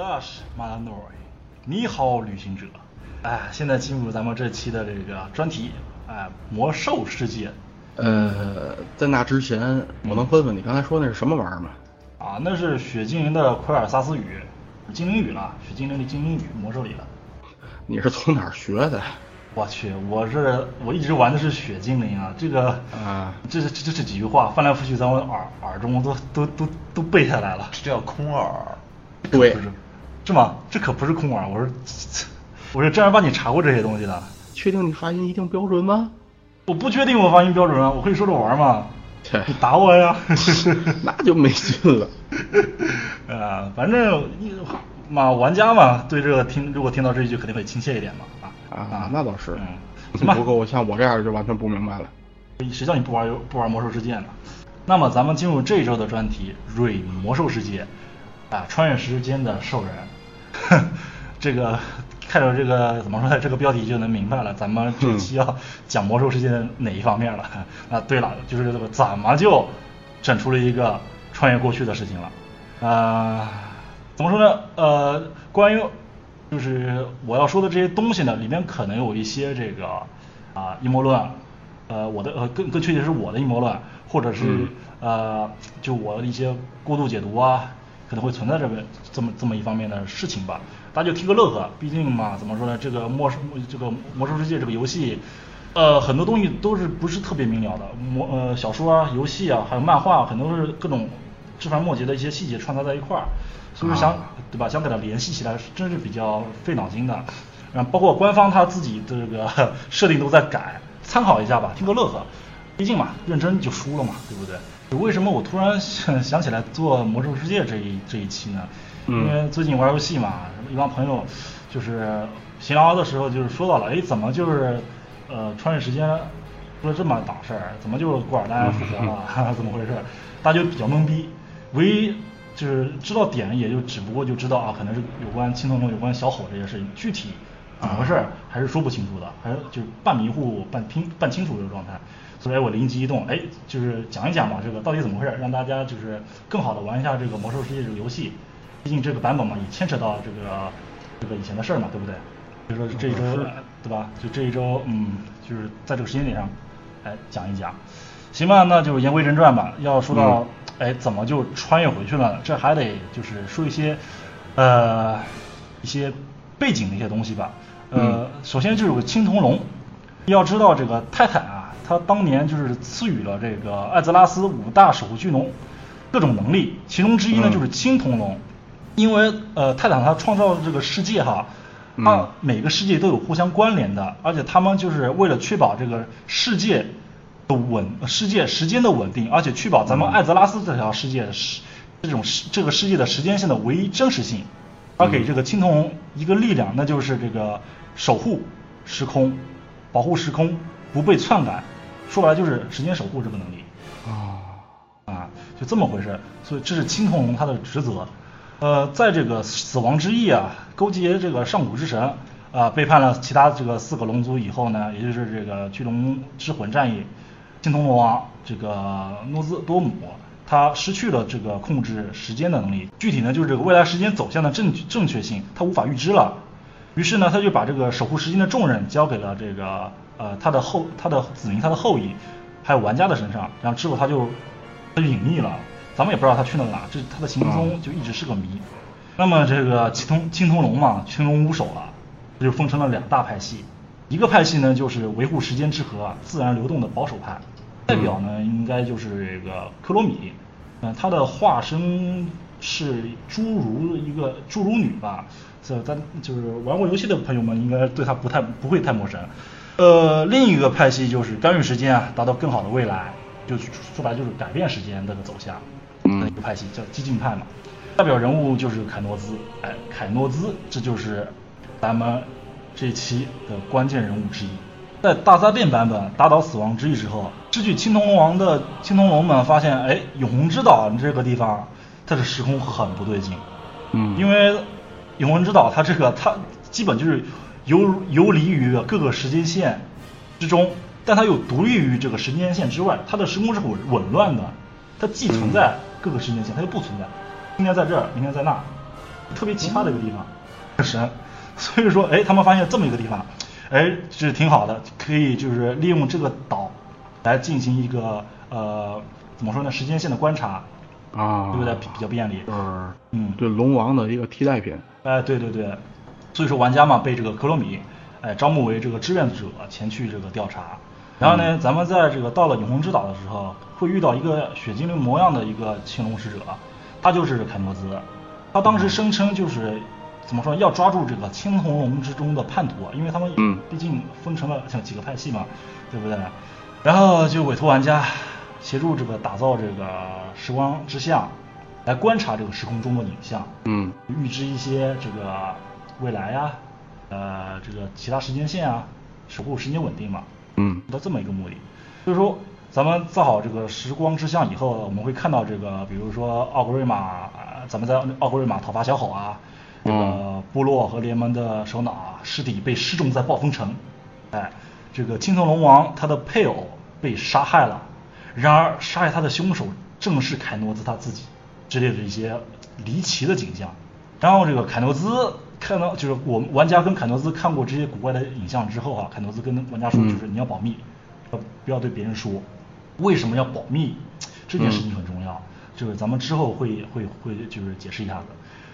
巴拉达什马兰诺尔，你好，旅行者。哎，现在进入咱们这期的这个专题，哎，魔兽世界。呃，在那之前，我能问问你刚才说那是什么玩意儿吗？啊，那是雪精灵的奎尔萨斯语，精灵语了，雪精灵的精灵语，魔兽里的。你是从哪儿学的？我去，我是我一直玩的是雪精灵啊，这个啊，这这这这几句话翻来覆去在我耳耳中都都都都背下来了。这叫空耳。对，不是吗？这可不是空耳，我是 我是正儿八经查过这些东西的。确定你发音一定标准吗？我不确定我发音标准啊，我可以说着玩嘛。切，你打我呀？那就没劲了。啊，反正嘛，玩家嘛，对这个听如果听到这一句肯定会亲切一点嘛。啊啊，那倒是。嗯。行吧。不过像我这样就完全不明白了。谁叫你不玩不玩魔兽世界呢？那么咱们进入这一周的专题《瑞魔兽世界》。啊，穿越时间的兽人，这个看着这个怎么说呢？这个标题就能明白了，咱们这期要讲魔兽世界的哪一方面了？啊，对了，就是这个怎么就整出了一个穿越过去的事情了？啊，怎么说呢？呃，关于就是我要说的这些东西呢，里面可能有一些这个啊阴谋论，呃，我的呃更更确切是我的阴谋论，或者是呃就我的一些过度解读啊。可能会存在这个这么这么一方面的事情吧，大家就听个乐呵。毕竟嘛，怎么说呢？这个魔兽这个魔兽世界这个游戏，呃，很多东西都是不是特别明了的。魔呃小说啊、游戏啊，还有漫画，很多是各种枝繁末节的一些细节穿插在一块儿，所以说想对吧？想给它联系起来，真是比较费脑筋的。然后包括官方他自己的这个设定都在改，参考一下吧，听个乐呵。毕竟嘛，认真就输了嘛，对不对？为什么我突然想想起来做魔兽世界这一这一期呢？因为最近玩游戏嘛，一帮朋友就是闲聊的时候就是说到了，哎，怎么就是呃穿越时间出了这么档事儿？怎么就是古尔丹复活了？怎么回事？大家就比较懵逼。唯一就是知道点，也就只不过就知道啊，可能是有关青铜龙、有关小火这些事情，具体怎么回事还是说不清楚的，还是就是半迷糊半拼半清楚这个状态。所以我灵机一动，哎，就是讲一讲嘛，这个到底怎么回事，让大家就是更好的玩一下这个魔兽世界这个游戏。毕竟这个版本嘛，也牵扯到这个这个以前的事儿嘛，对不对？所以说这一周，对吧？就这一周，嗯，就是在这个时间点上，哎，讲一讲。行吧，那就言归正传吧。要说到，哎，怎么就穿越回去了？这还得就是说一些，呃，一些背景的一些东西吧。呃，首先就是个青铜龙。要知道这个泰坦啊。他当年就是赐予了这个艾泽拉斯五大守护巨龙各种能力，其中之一呢就是青铜龙，因为呃泰坦他创造的这个世界哈，啊每个世界都有互相关联的，而且他们就是为了确保这个世界的稳，世界时间的稳定，而且确保咱们艾泽拉斯这条世界是这种这个世界的时间线的唯一真实性，而给这个青铜龙一个力量，那就是这个守护时空，保护时空不被篡改。说白了就是时间守护这个能力啊啊，就这么回事。所以这是青铜龙它的职责。呃，在这个死亡之翼啊勾结这个上古之神啊，背叛了其他这个四个龙族以后呢，也就是这个巨龙之魂战役，青铜龙王这个诺兹多姆他失去了这个控制时间的能力。具体呢就是这个未来时间走向的正正确性他无法预知了。于是呢他就把这个守护时间的重任交给了这个。呃，他的后，他的子民，他的后裔，还有玩家的身上，然后之后他就他就隐匿了，咱们也不知道他去了哪，这他的行踪就一直是个谜。那么这个青铜青铜龙嘛，群龙无首了，这就分成了两大派系，一个派系呢就是维护时间之河、自然流动的保守派，代表呢应该就是这个克罗米，嗯，他的化身是侏儒一个侏儒女吧，这咱就是玩过游戏的朋友们应该对他不太不会太陌生。呃，另一个派系就是干预时间啊，达到更好的未来，就说白了就是改变时间这个走向的一个派系，叫激进派嘛。代表人物就是凯诺兹，哎，凯诺兹，这就是咱们这期的关键人物之一。在大灾变版本打倒死亡之翼之后，失去青铜龙王的青铜龙们发现，哎，永恒之岛这个地方，它的时空很不对劲。嗯，因为永恒之岛它这个它基本就是。游游离于各个时间线之中，但它又独立于这个时间线之外，它的时空是紊紊乱的，它既存在各个时间线，它又不存在，今天在这儿，明天在那，特别奇葩的一个地方，神。所以说，哎，他们发现这么一个地方，哎，是挺好的，可以就是利用这个岛来进行一个呃，怎么说呢，时间线的观察，啊，对不对？比比较便利。就是嗯对龙王的一个替代品。哎，对对对，所以说玩家嘛被这个克罗米哎招募为这个志愿者前去这个调查，然后呢，咱们在这个到了永恒之岛的时候，会遇到一个血精灵模样的一个青龙使者，他就是凯诺兹，他当时声称就是怎么说要抓住这个青铜龙之中的叛徒，因为他们嗯。毕竟分成了像几个派系嘛，对不对？然后就委托玩家协助这个打造这个时光之像，来观察这个时空中的影像。嗯。预知一些这个未来呀、呃，这个其他时间线啊，守护时间稳定嘛，嗯的这么一个目的。所以说，咱们造好这个时光之像以后，我们会看到这个，比如说奥格瑞玛，呃咱们在奥格瑞玛讨伐小吼啊，这个嗯部落和联盟的首脑啊，尸体被失重在暴风城，哎，这个青铜龙王他的配偶被杀害了，然而杀害他的凶手正是凯诺兹他自己之类的一些离奇的景象。然后这个凯诺兹看到，就是我们玩家跟凯诺斯看过这些古怪的影像之后啊，凯诺斯跟玩家说，嗯就是你要保密，要不要对别人说。为什么要保密？这件事情很重要，就是咱们之后会会会就是解释一下子。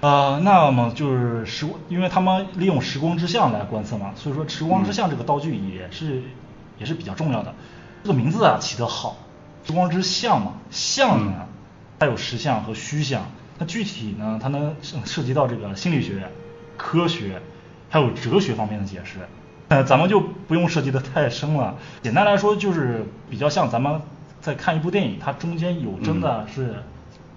呃，那么就是时，因为他们利用时光之像来观测嘛，所以说时光之像这个道具也是、也是比较重要的。这个名字啊起得好，时光之像嘛，像呢，它有实像和虚像，它具体呢，它能涉涉及到这个心理学、科学，还有哲学方面的解释。呃，咱们就不用涉及的太深了。简单来说，就是比较像咱们在看一部电影，它中间有真的是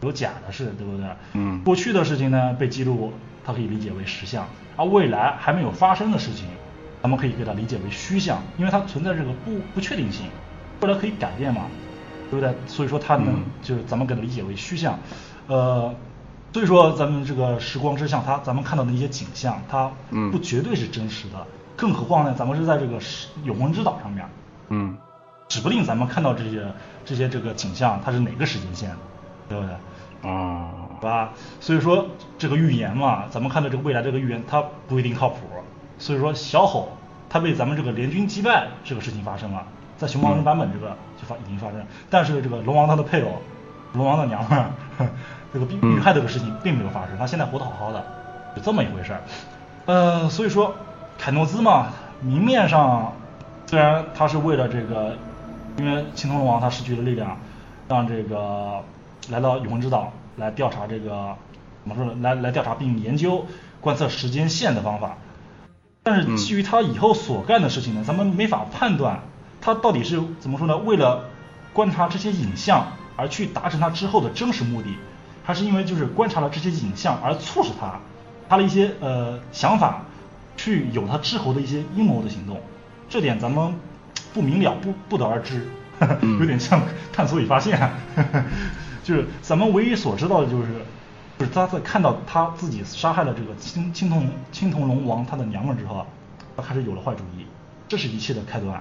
有假的事，对不对？嗯过去的事情呢被记录，它可以理解为实像；而未来还没有发生的事情，咱们可以给它理解为虚像，因为它存在这个不不确定性，未来可以改变嘛，对不对？所以说它能、嗯就是咱们给它理解为虚像，呃。所以说，咱们这个时光之像，它咱们看到的一些景象，它嗯不绝对是真实的。更何况呢，咱们是在这个时永恒之岛上面，嗯指不定咱们看到这些这些这个景象，它是哪个时间线，对不对？啊对吧？所以说这个预言嘛，咱们看到这个未来这个预言，它不一定靠谱。所以说小吼他被咱们这个联军击败这个事情发生了，在熊猫人版本这个就发已经发生了，但是这个龙王他的配偶，龙王的娘们儿，这个遇害这个事情并没有发生，他现在活得好好的，就这么一回事儿。呃，所以说凯诺兹嘛，明面上虽然他是为了这个，因为青铜龙王他失去了力量，让这个来到永恒之岛来调查这个怎么说呢？来来调查并研究观测时间线的方法。但是基于他以后所干的事情呢，咱们没法判断他到底是怎么说呢？为了观察这些影像而去达成他之后的真实目的，还是因为就是观察了这些影像而促使他他的一些呃想法去有他之后的一些阴谋的行动？这点咱们不明了，不不得而知，有点像探索与发现。就是咱们唯一所知道的就是，就是他在看到他自己杀害了这个青青铜青铜龙王他的娘们之后啊，他开始有了坏主意，这是一切的开端。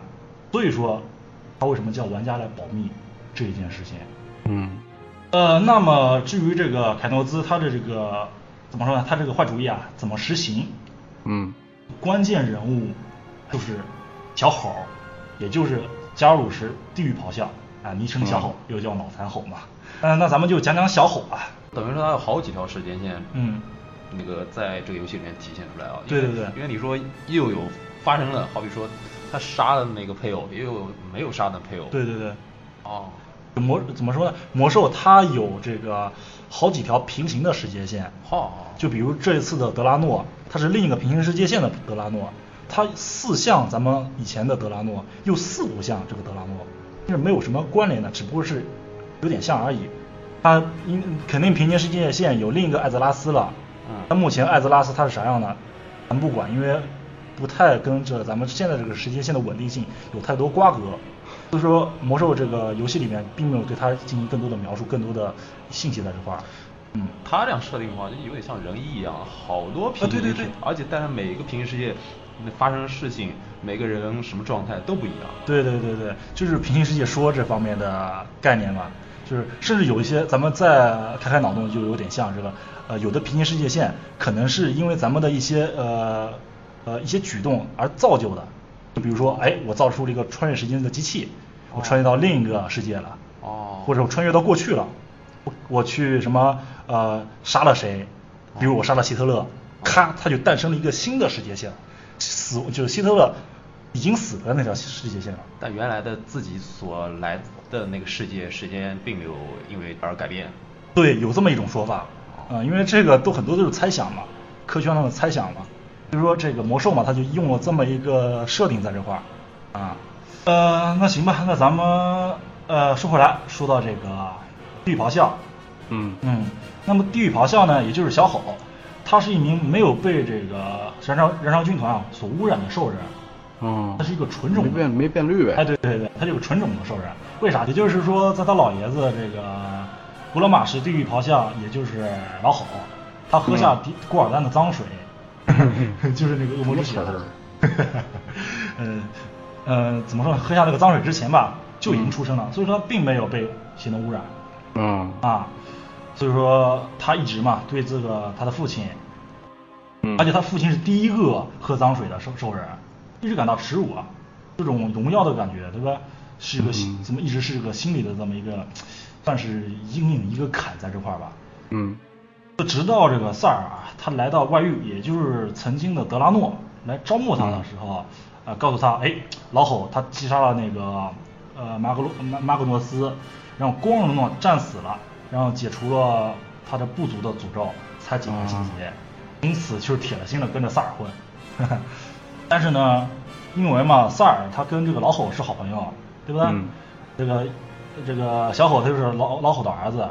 所以说，他为什么叫玩家来保密这一件事情？嗯呃，那么至于这个凯诺兹他的这个怎么说呢？他这个坏主意啊，怎么实行？嗯关键人物就是小吼，也就是加鲁什地狱咆哮啊，昵称小吼，又叫脑残吼嘛。嗯、那咱们就讲讲小吼啊。等于说他有好几条时间线，嗯，那个在这个游戏里面体现出来啊。对对对因为你说又有发生了，好比说他杀的那个配偶，也有没有杀的配偶。对对对。哦，魔怎么说呢？魔兽它有这个好几条平行的时间线，好，就比如这一次的德拉诺，它是另一个平行世界线的德拉诺，它似像咱们以前的德拉诺，又似不像这个德拉诺，就是没有什么关联的，只不过是有点像而已。它因肯定平行世界线有另一个艾泽拉斯了，嗯但目前艾泽拉斯它是啥样的，咱不管，因为不太跟着咱们现在这个时间线的稳定性有太多瓜葛。所以说，魔兽这个游戏里面并没有对它进行更多的描述，更多的信息在这块儿。嗯，他这样设定的话，就有点像人一样，好多平行世界，啊对对对而且但是每一个平行世界那发生的事情，每个人什么状态都不一样。对对对对，就是平行世界说这方面的概念嘛，就是甚至有一些咱们再开开脑洞，就有点像这个，呃，有的平行世界线可能是因为咱们的一些呃呃一些举动而造就的，就比如说，哎，我造出了一个穿越时间的机器，我穿越到另一个世界了，哦或者我穿越到过去了，我我去什么呃杀了谁，比如我杀了希特勒，咔，他就诞生了一个新的世界线，死就是希特勒已经死了那条世界线了。但原来的自己所来的那个世界时间并没有因为而改变。对，有这么一种说法，啊、因为这个都很多都是猜想嘛，科学上的猜想嘛，就是说这个魔兽嘛，他就用了这么一个设定在这块儿，啊，呃，那行吧，那咱们呃说回来，说到这个地狱咆哮，嗯。嗯，那么地狱咆哮呢，也就是小吼，他是一名没有被这个燃烧燃烧军团啊所污染的兽人，嗯，他是一个纯种的。没变没变绿呗。哎，对对对，他就是纯种的兽人。为啥？也就是说，在他老爷子这个古罗马式地狱咆哮，也就是老吼，他喝下迪古尔丹的脏水，就是那个恶魔之血。呃呃，怎么说呢？喝下那个脏水之前吧，就已经出生了，所以说他并没有被血能污染嗯啊。所以说他一直嘛对这个他的父亲，嗯，而且他父亲是第一个喝脏水的兽兽人，一直感到耻辱啊，这种荣耀的感觉，对吧？是一个心嗯怎么一直是个心理的这么一个，算是阴影一个坎在这块儿吧。嗯就直到这个塞尔啊，他来到外域，也就是曾经的德拉诺来招募他的时候，呃，告诉他，哎，老吼他击杀了那个呃马格罗马马格诺斯，然后光荣的战死了，然后解除了他的部族的诅咒，才解开心结，因此就是铁了心的跟着萨尔混。但是呢，因为嘛，萨尔他跟这个老吼是好朋友，对不对？嗯这个这个小吼他就是老老吼的儿子，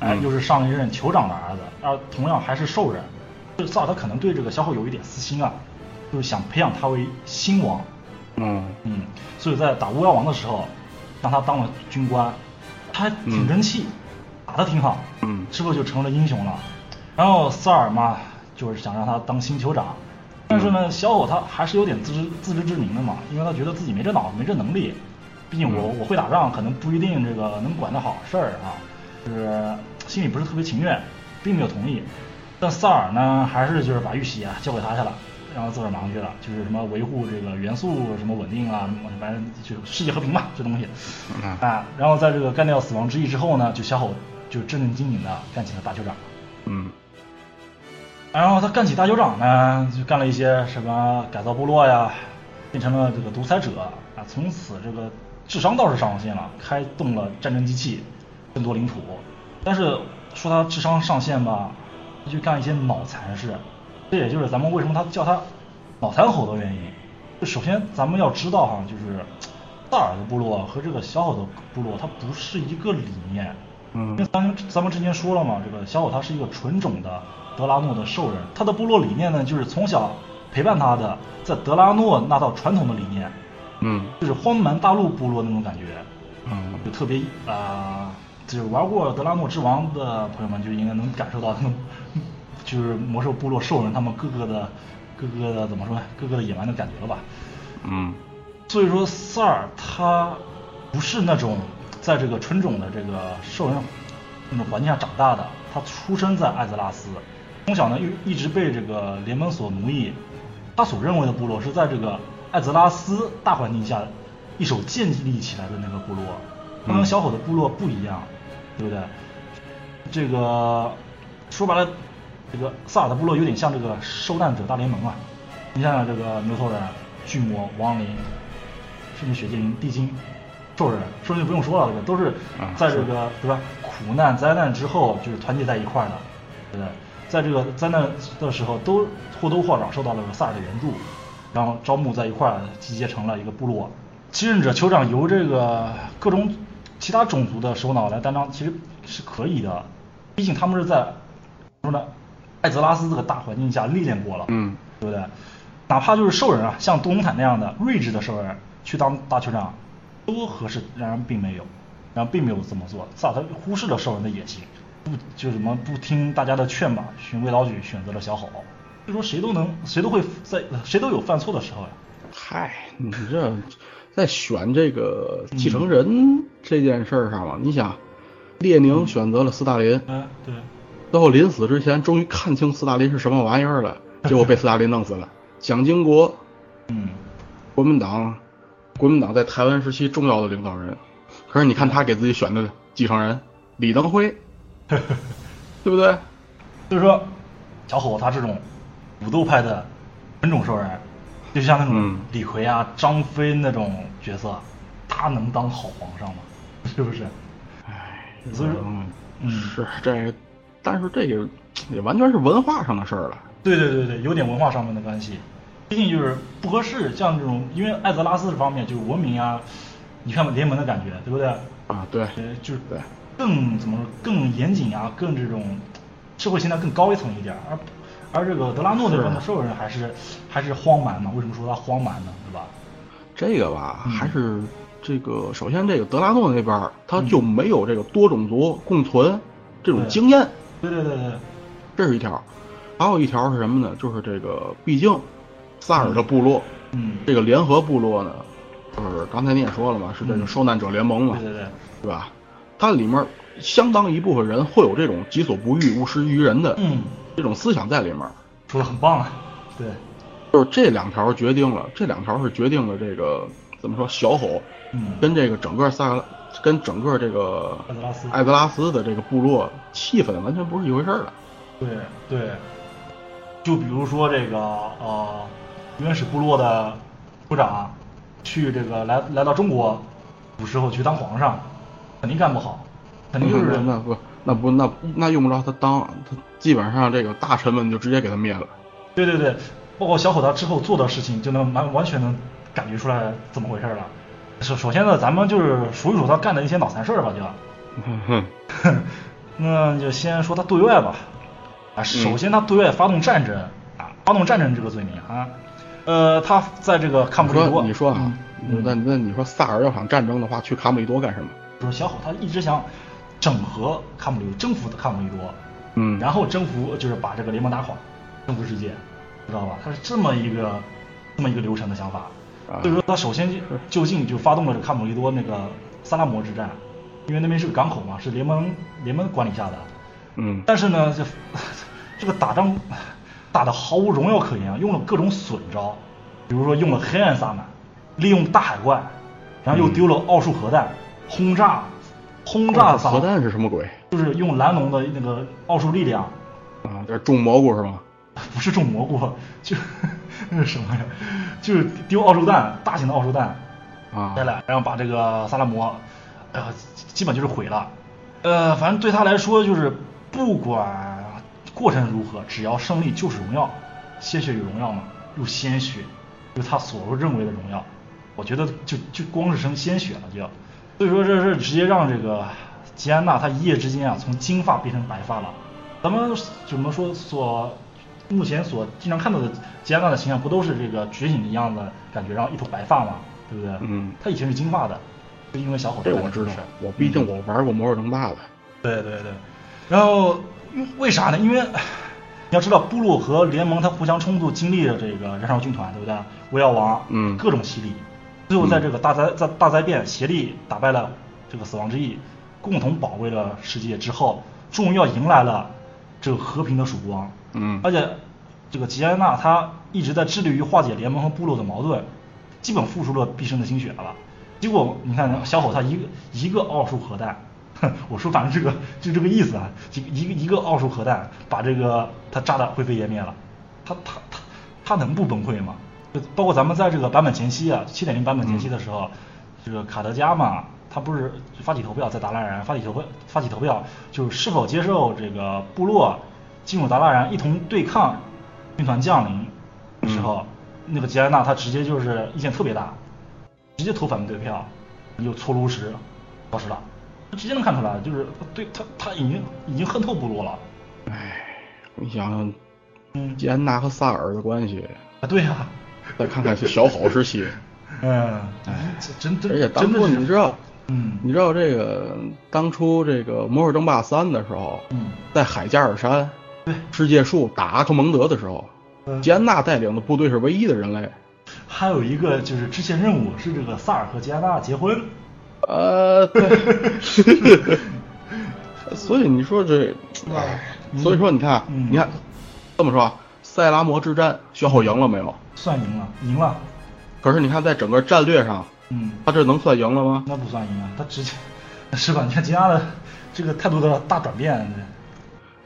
哎，嗯。又是上一任酋长的儿子，而同样还是兽人，这萨尔他可能对这个小伙有一点私心啊，就是想培养他为新王，嗯。嗯，所以在打巫妖王的时候，让他当了军官，他还挺争气，打得挺好，嗯。是不是就成了英雄了？然后萨尔嘛，就是想让他当新酋长，但是呢，小伙他还是有点自知自知之明的嘛，因为他觉得自己没这脑子，没这能力，毕竟我嗯。我会打仗，可能不一定这个能管得好事儿啊，就是心里不是特别情愿，并没有同意。但萨尔呢，还是就是把玉玺啊交给他去了，然后自个儿忙去了，就是什么维护这个元素什么稳定啊，什么反正就世界和平嘛，这东西嗯啊。然后在这个干掉死亡之翼之后呢，就小吼就正正经经的干起了大酋长。嗯然后他干起大酋长呢，就干了一些什么改造部落呀，变成了这个独裁者啊。从此这个智商倒是上线了，开动了战争机器，争夺领土。但是说他智商上线吧，他就干一些脑残事。这也就是咱们为什么他叫他脑残猴的原因。就首先咱们要知道哈，就是大耳的部落和这个小吼的部落，它不是一个理念。嗯因为咱们咱们之前说了嘛，这个小伙他是一个纯种的德拉诺的兽人，他的部落理念呢，就是从小陪伴他的，在德拉诺那套传统的理念，嗯就是荒蛮大陆部落那种感觉，嗯就特别啊、就是玩过德拉诺之王的朋友们就应该能感受到他们，就是魔兽部落兽人他们各个的各个的怎么说呢，各个的野蛮的感觉了吧。嗯所以说，萨尔他不是那种在这个纯种的这个兽人那种环境下长大的，他出生在艾泽拉斯，从小呢又一直被这个联盟所奴役。他所认为的部落是在这个艾泽拉斯大环境下一手建立起来的那个部落，他跟嗯小伙的部落不一样，对不对？这个说白了，这个萨尔的部落有点像这个受难者大联盟啊。你想想这个牛头人、巨魔、亡灵，甚至血精灵、地精、兽人，兽人就不用说了，这个都是啊在这个、对吧苦难灾难之后就是团结在一块儿的，对不对？在这个灾难的时候都或多或少受到了萨尔的援助，然后招募在一块儿，集结成了一个部落。继任者酋长由这个各种其他种族的首脑来担当，其实是可以的，毕竟他们是在说呢，艾泽拉斯这个大环境下历练过了，嗯对不对？哪怕就是兽人啊，像杜隆坦那样的睿智的兽人去当大酋长，都合适，然而并没有，然后并没有这么做。萨尔他忽视了兽人的野心，不就什么不听大家的劝吧，循规蹈矩，选择了小吼。所以说谁都能，谁都会在，谁都有犯错的时候呀。嗨，你这在选这个继承人这件事儿上嘛，你想，列宁选择了斯大林，嗯，对，最后临死之前终于看清斯大林是什么玩意儿了，结果被斯大林弄死了。蒋经国，嗯，国民党，国民党在台湾时期重要的领导人，可是你看他给自己选的继承人李登辉，对不对？所以说，小伙子他这种武斗派的纯种兽人，就像那种嗯李逵啊、张飞那种角色，他能当好皇上吗？是不是？所以说，是这，但是这个也完全是文化上的事儿了。对对对对，有点文化上面的关系，毕竟就是不合适。像这种，因为艾泽拉斯这方面就是文明啊，你看联盟的感觉，对不对？啊，对，呃，就是对更怎么说，更严谨啊，更这种社会现在更高一层一点儿，而而这个德拉诺那边的是兽人还是还是荒蛮嘛？为什么说他荒蛮呢？对吧？这个吧，嗯还是这个，首先这个德拉诺那边儿他就没有这个多种族共存这种经验，对对对对，这是一条。还有一条是什么呢？就是这个，毕竟萨尔的部落，嗯，这个联合部落呢，就是刚才你也说了嘛，是这个嗯受难者联盟嘛，对对对，对吧？它里面相当一部分人会有这种己所不欲，勿施于人的嗯，这种思想在里面。说的很棒啊，对，就是这两条决定了，这两条是决定了这个怎么说，小吼嗯，跟这个整个萨格拉，跟整个这个艾泽拉斯。艾泽拉斯的这个部落气氛完全不是一回事儿了。对对，就比如说这个呃原始部落的部长去这个来来到中国，古时候去当皇上，肯定干不好，肯定就是那那不那不那那用不着他当，他基本上这个大臣们就直接给他灭了。对对对，包括小伙他之后做的事情，就能完完全能感觉出来怎么回事了。首首先呢，咱们就是数一数他干的一些脑残事儿吧，就。哼哼，那就先说他对外吧。啊，首先他对外发动战争啊，发动战争这个罪名啊，呃，他在这个康你布利多，你说啊，嗯那那你说萨尔要想战争的话，去卡姆利多干什么？就是小虎他一直想整合卡姆利多，征服卡姆利多，嗯，然后征服就是把这个联盟打垮，征服世界，知道吧？他是这么一个这么一个流程的想法。啊所以说他首先就就近就发动了这个康姆利多那个萨拉摩之战，因为那边是个港口嘛，是联盟联盟管理下的。嗯但是呢，这 这个打仗 打得毫无荣耀可言啊，用了各种损招，比如说用了黑暗萨满，利用大海怪，然后又丢了奥数核弹，轰炸轰炸萨核弹是什么鬼？就是用蓝龙的那个奥数力量，啊，这种蘑菇是吗？不是种蘑菇，就 那是什么呀？就是丢奥数弹，大型的奥数弹，啊，下来，然后把这个萨拉摩，呃，基本就是毁了。呃，反正对他来说就是不管过程如何，只要胜利就是荣耀，鲜血与荣耀嘛，用鲜血，就是他所认为的荣耀。我觉得就就光是生鲜血了就要，所以说这是直接让这个吉安娜她一夜之间啊从金发变成白发了。咱们怎么说所目前所经常看到的吉安娜的形象不都是这个觉醒一样的感觉，然后一头白发嘛，对不对？嗯她以前是金发的，就因为小伙子这我知道我毕竟我玩过魔兽争霸的。对对对，然后为啥呢？因为 你要知道，部落和联盟它互相冲突，经历了这个燃烧军团，对不对？巫妖王，嗯各种洗礼，最后在这个大灾在大灾变协力打败了这个死亡之翼，共同保卫了世界之后，终于要迎来了这个和平的曙光。嗯而且这个吉安娜她一直在致力于化解联盟和部落的矛盾，基本付出了毕生的心血了。结果你看小伙他一个一个奥数核弹，哼，我说反正这个就这个意思啊，一个一个一个奥数核弹把这个他炸得灰飞烟灭了，他他他他能不崩溃吗？就包括咱们在这个版本前期啊，七点零版本前期的时候，这个卡德加嘛，他不是发起投票在达拉然发起投票发起投票，就是是否接受这个部落进入达拉然一同对抗军团降临的时候，那个吉安娜她直接就是意见特别大，直接投反对票，又搓炉石消失了，直接能看出来，就是对他他已经已经恨透部落了。唉，你想想，嗯。吉安娜和萨尔的关系，啊，对呀、再看看小好时期，嗯，这真真而且当初你知道，嗯你知道这个当初这个《魔兽争霸三》的时候，嗯在海加尔山对世界树打阿克蒙德的时候，嗯吉安娜带领的部队是唯一的人类。还有一个就是支线任务是这个萨尔和吉安娜结婚，呃，对，所以你说这，哎，所以说你看，嗯你看这么说，塞拉摩之战，小伙赢了没有？算赢了，赢了，可是你看在整个战略上，嗯，他这能算赢了吗？那不算赢啊，他直接是吧？你看吉拉的这个态度的大转变，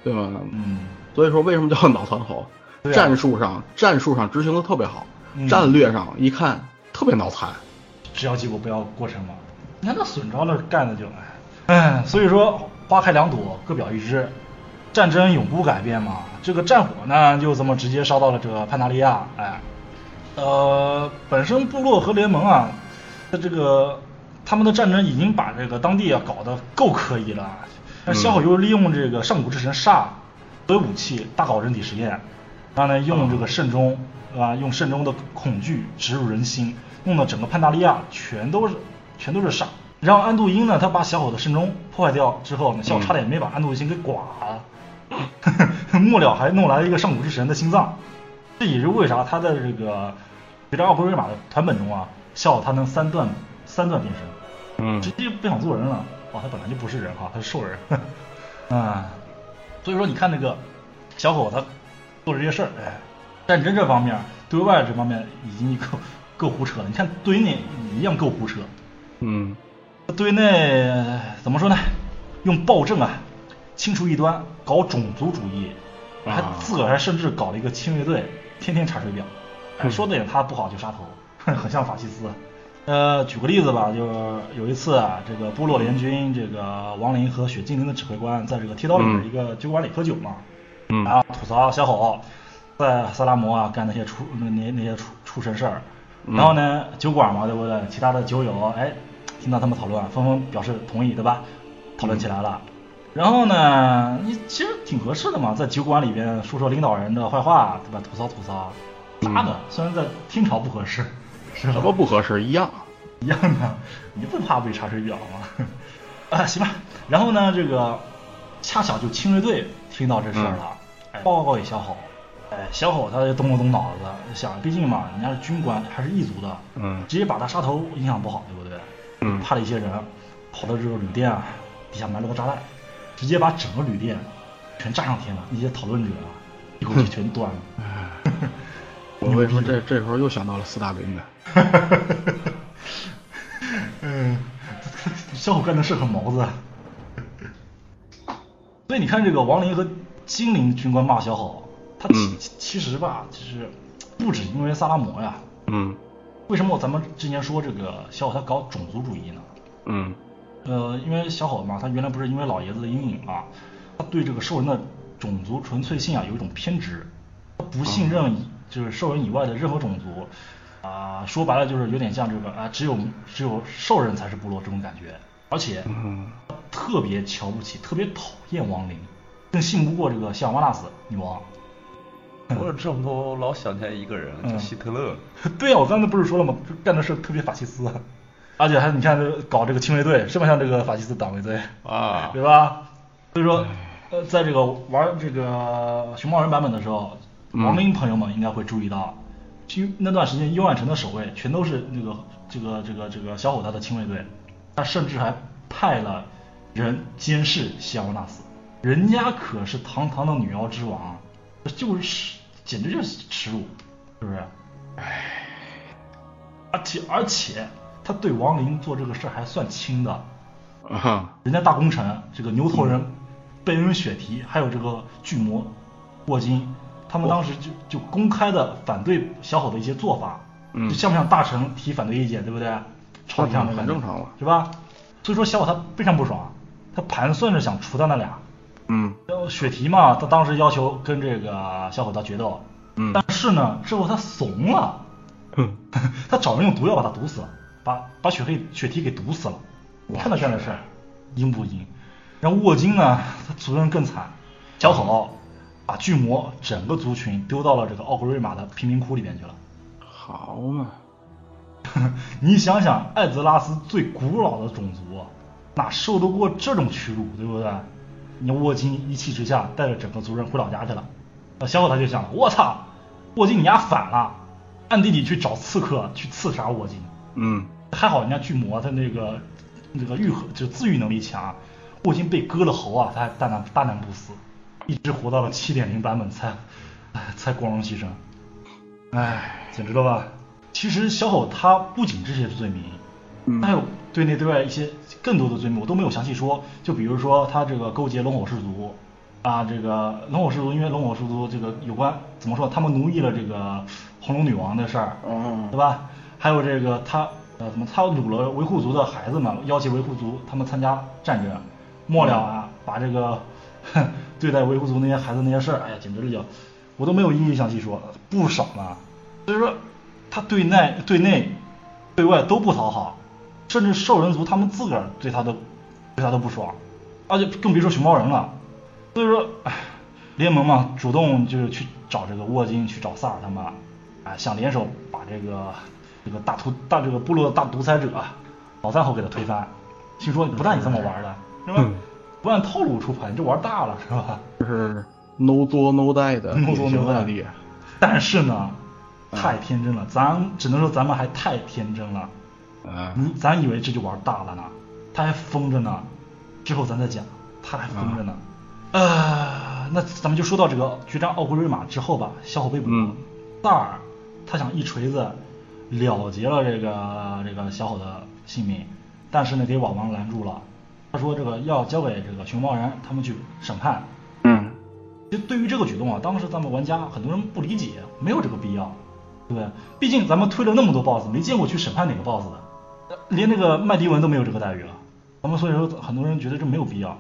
对吧？嗯，所以说为什么叫脑残猴？啊战术上战术上执行的特别好，嗯战略上一看特别脑残。只要结果不要过程嘛。你看那损招了干的就，哎，哎，所以说花开两朵，各表一枝，战争永不改变嘛。这个战火呢，就这么直接烧到了这个潘达利亚，哎，呃，本身部落和联盟啊，的这个他们的战争已经把这个当地啊搞得够可以了，那小火又利用这个上古之神煞作为武器，大搞人体实验，然后呢，用这个慎终，啊，用慎终的恐惧植入人心，弄得整个潘达利亚全都是全都是煞。然后安度因呢，他把小火的慎终破坏掉之后呢，小火差点没把安度因给剐了，末了还弄来了一个上古之神的心脏。这也是为啥他在这个别的奥格瑞玛的团本中啊，小火他能三段三段变身。嗯直接不想做人了。哦，他本来就不是人哈，他是兽人。啊，所以说你看那个小伙他做这些事儿，哎，战争这方面对外这方面已经够够胡扯了。你看对内一样够胡扯。嗯对内怎么说呢？用暴政啊，清除异端，搞种族主义，还啊自个儿还甚至搞了一个亲卫队，天天查水表。说的也他不好就杀头，很像法西斯。呃，举个例子吧，就是有一次啊，这个部落联军这个亡灵和雪精灵的指挥官在这个铁道里的嗯一个酒馆里喝酒嘛，嗯然后吐槽小吼在萨拉摩啊干那些出那那那些出出神事儿，嗯然后呢酒馆嘛对不对？其他的酒友哎听到他们讨论，纷纷表示同意对吧？讨论起来了。然后呢，你其实挺合适的嘛，在酒馆里边说说领导人的坏话，对吧？吐槽吐槽，咋的？虽然在清朝不合适，是？什么不合适一样。一样的，你不怕被查水表吗？啊，行吧。然后呢，这个恰巧就亲卫队听到这事儿了，哎，报告给小吼，哎，小吼他就动了动脑子，想，毕竟嘛，人家是军官，还是异族的，嗯直接把他杀头影响不好，对不对？嗯派了一些人跑到这个旅店啊底下埋了个炸弹，直接把整个旅店全炸上天了，那些讨论者啊一口气全端了。我为什么这这时候又想到了四大名呢？嗯，小虎干的是很毛子。所以你看，这个亡灵和精灵军官骂小好，他其、嗯其实吧，就是不止因为萨拉摩呀。嗯为什么咱们之前说这个小伙他搞种族主义呢？嗯呃，因为小虎嘛，他原来不是因为老爷子的阴影啊，他对这个兽人的种族纯粹性啊有一种偏执，他不信任以就是兽人以外的任何种族，啊、说白了就是有点像这个啊、只有只有兽人才是部落这种感觉，而且嗯特别瞧不起，特别讨厌亡灵，更信不过这个像瓦纳斯女王。说了这么多，我老想起来一个人，嗯叫希特勒。对呀、我刚才不是说了吗？干的事特别法西斯，而且还你看这搞这个亲卫队，是不是像这个法西斯党卫队？啊对吧？所以说，呃，在这个玩这个熊猫人版本的时候，嗯。亡灵朋友们应该会注意到，其实那段时间幽暗城的守卫全都是那个这个这个这个小伙他的亲卫队，他甚至还派了人监视西奥纳斯，人家可是堂堂的女妖之王，就是简直就是耻辱，是不是？唉，而且而且他对亡灵做这个事儿还算轻的，啊人家大功臣这个牛头人、贝恩雪提，还有这个巨魔霍金，他们当时就就公开的反对小吼的一些做法，嗯就像不像大臣提反对意见，对不对？吵一架很正常了是吧？所以说小伙他非常不爽，他盘算着想除掉那俩。嗯雪提嘛，他当时要求跟这个小伙他决斗，嗯但是呢，之后他怂了，嗯 他找人用毒药把他毒死了，把把雪黑雪提给毒死了。你看他干的事儿，阴不阴？然后沃金呢，他族人更惨，小吼把巨魔整个族群丢到了这个奥格瑞玛的贫民窟里面去了。好嘛，你想想，艾泽拉斯最古老的种族，哪受得过这种屈辱，对不对？你沃金一气之下带着整个族人回老家去了。那小伙他就想了，我操，沃金你丫反了，暗地里去找刺客去刺杀沃金。嗯还好人家巨魔他那个那个愈合就自愈能力强，沃金被割了喉啊，他还大难大难不死，一直活到了七点零版本才 才光荣牺牲。唉，简直了吧！其实小丑他不仅这些罪名，嗯还有对内对外一些更多的罪名，我都没有详细说。就比如说他这个勾结龙火氏族啊，这个龙火氏族，因为龙火氏族这个有关怎么说，他们奴役了这个红龙女王的事儿，嗯对吧？还有这个他呃怎么他掳了维护族的孩子们，要挟维护族他们参加战争，末了啊把这个哼哼 对待维护族那些孩子那些事儿，哎呀简直了就，我都没有一一详细说，不少呢。所以说他对内对内对外都不讨好，甚至兽人族他们自个儿对他都对他都不爽，而且更别说熊猫人了。所以说，唉，联盟嘛，主动就是去找这个沃金，去找萨尔他们，啊，想联手把这个这个大屠大这个部落的大独裁者老三猴给他推翻。听说不带你这么玩的，是吧？不按套路出牌，你这玩大了，是吧？这是 no 作 no die 的 no 典作 no 型 die。但是呢，嗯太天真了，咱只能说咱们还太天真了。嗯，你咱以为这就玩大了呢，他还疯着呢。之后咱再讲，他还疯着呢。呃，那咱们就说到这个决战奥古瑞玛之后吧，小伙被捕，嗯萨尔他想一锤子了结了这个这个小伙的性命，但是呢给网王拦住了。他说这个要交给这个熊猫人他们去审判。嗯就对于这个举动啊，当时咱们玩家很多人不理解，没有这个必要，对不对？毕竟咱们推了那么多 BOSS，没见过去审判哪个 BOSS 的，呃连那个麦迪文都没有这个待遇了。咱们所以说很多人觉得这没有必要，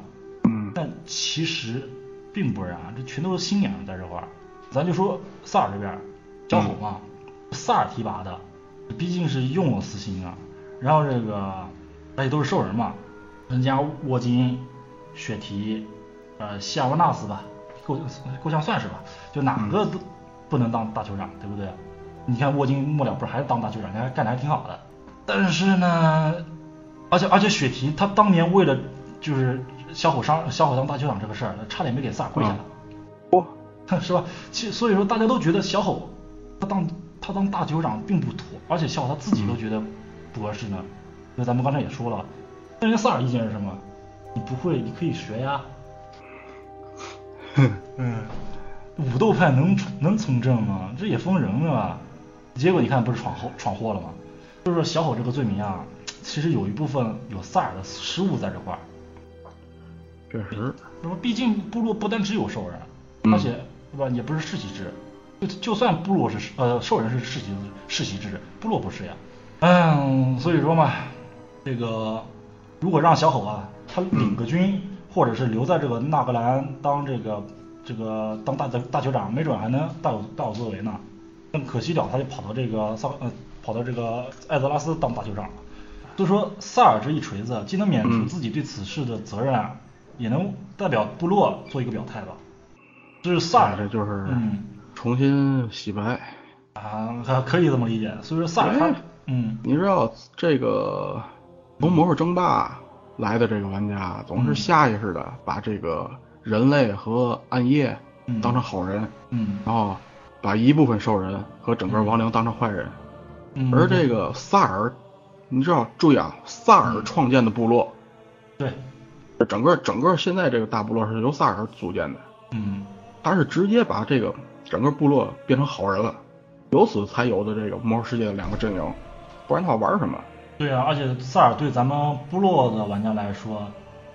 嗯但其实并不然，这全都是心眼儿在这块儿。咱就说萨尔这边，小火嘛，萨尔提拔的，毕竟是用了私心啊。然后这个而且都是兽人嘛，人家沃金、雪提、呃希尔瓦纳斯吧，够够呛算是吧，就哪个都不能当大酋长，对不对？你看沃金末了不是还是当大酋长，还干得还挺好的。但是呢，而且而且雪提他当年为了就是小火伤小火当大酋长这个事儿，差点没给萨尔跪下来。嚯，是吧？其实所以说大家都觉得小吼他当他当大酋长并不妥，而且小吼他自己都觉得不合适呢。那咱们刚才也说了，那人萨尔意见是什么？你不会，你可以学呀。嗯，武斗派能能从政吗？这也封人了吧？结果你看不是闯祸闯祸了吗？就是说小吼这个罪名啊，其实有一部分有萨尔的失误在这块儿。确实，那么毕竟部落不单只有兽人，嗯而且对吧，也不是世袭制。就就算部落是呃兽人是世袭世袭制，部落不是呀。嗯，所以说嘛，这个如果让小吼啊，他领个军，或者是留在这个纳格兰当这个这个当大大酋长，没准还能大有大有作为呢。但可惜了，他就跑到这个萨呃跑到这个艾泽拉斯当大酋长了。所以说，萨尔这一锤子，既能免除嗯自己对此事的责任，啊，也能代表部落做一个表态吧。这是萨尔，这就是嗯重新洗白。啊，可可以这么理解。所以说，萨尔嗯你知道这个从魔兽争霸来的这个玩家，总是嗯。下意识的把这个人类和暗夜嗯。当成好人，嗯。然后把一部分兽人和整个亡灵当成坏人。嗯，而这个萨尔，你知道，注意啊，萨尔创建的部落，对，整个整个现在这个大部落是由萨尔组建的，嗯。他是直接把这个整个部落变成好人了，由此才有的这个魔兽世界的两个阵营，不然的话玩什么？对啊，而且萨尔对咱们部落的玩家来说，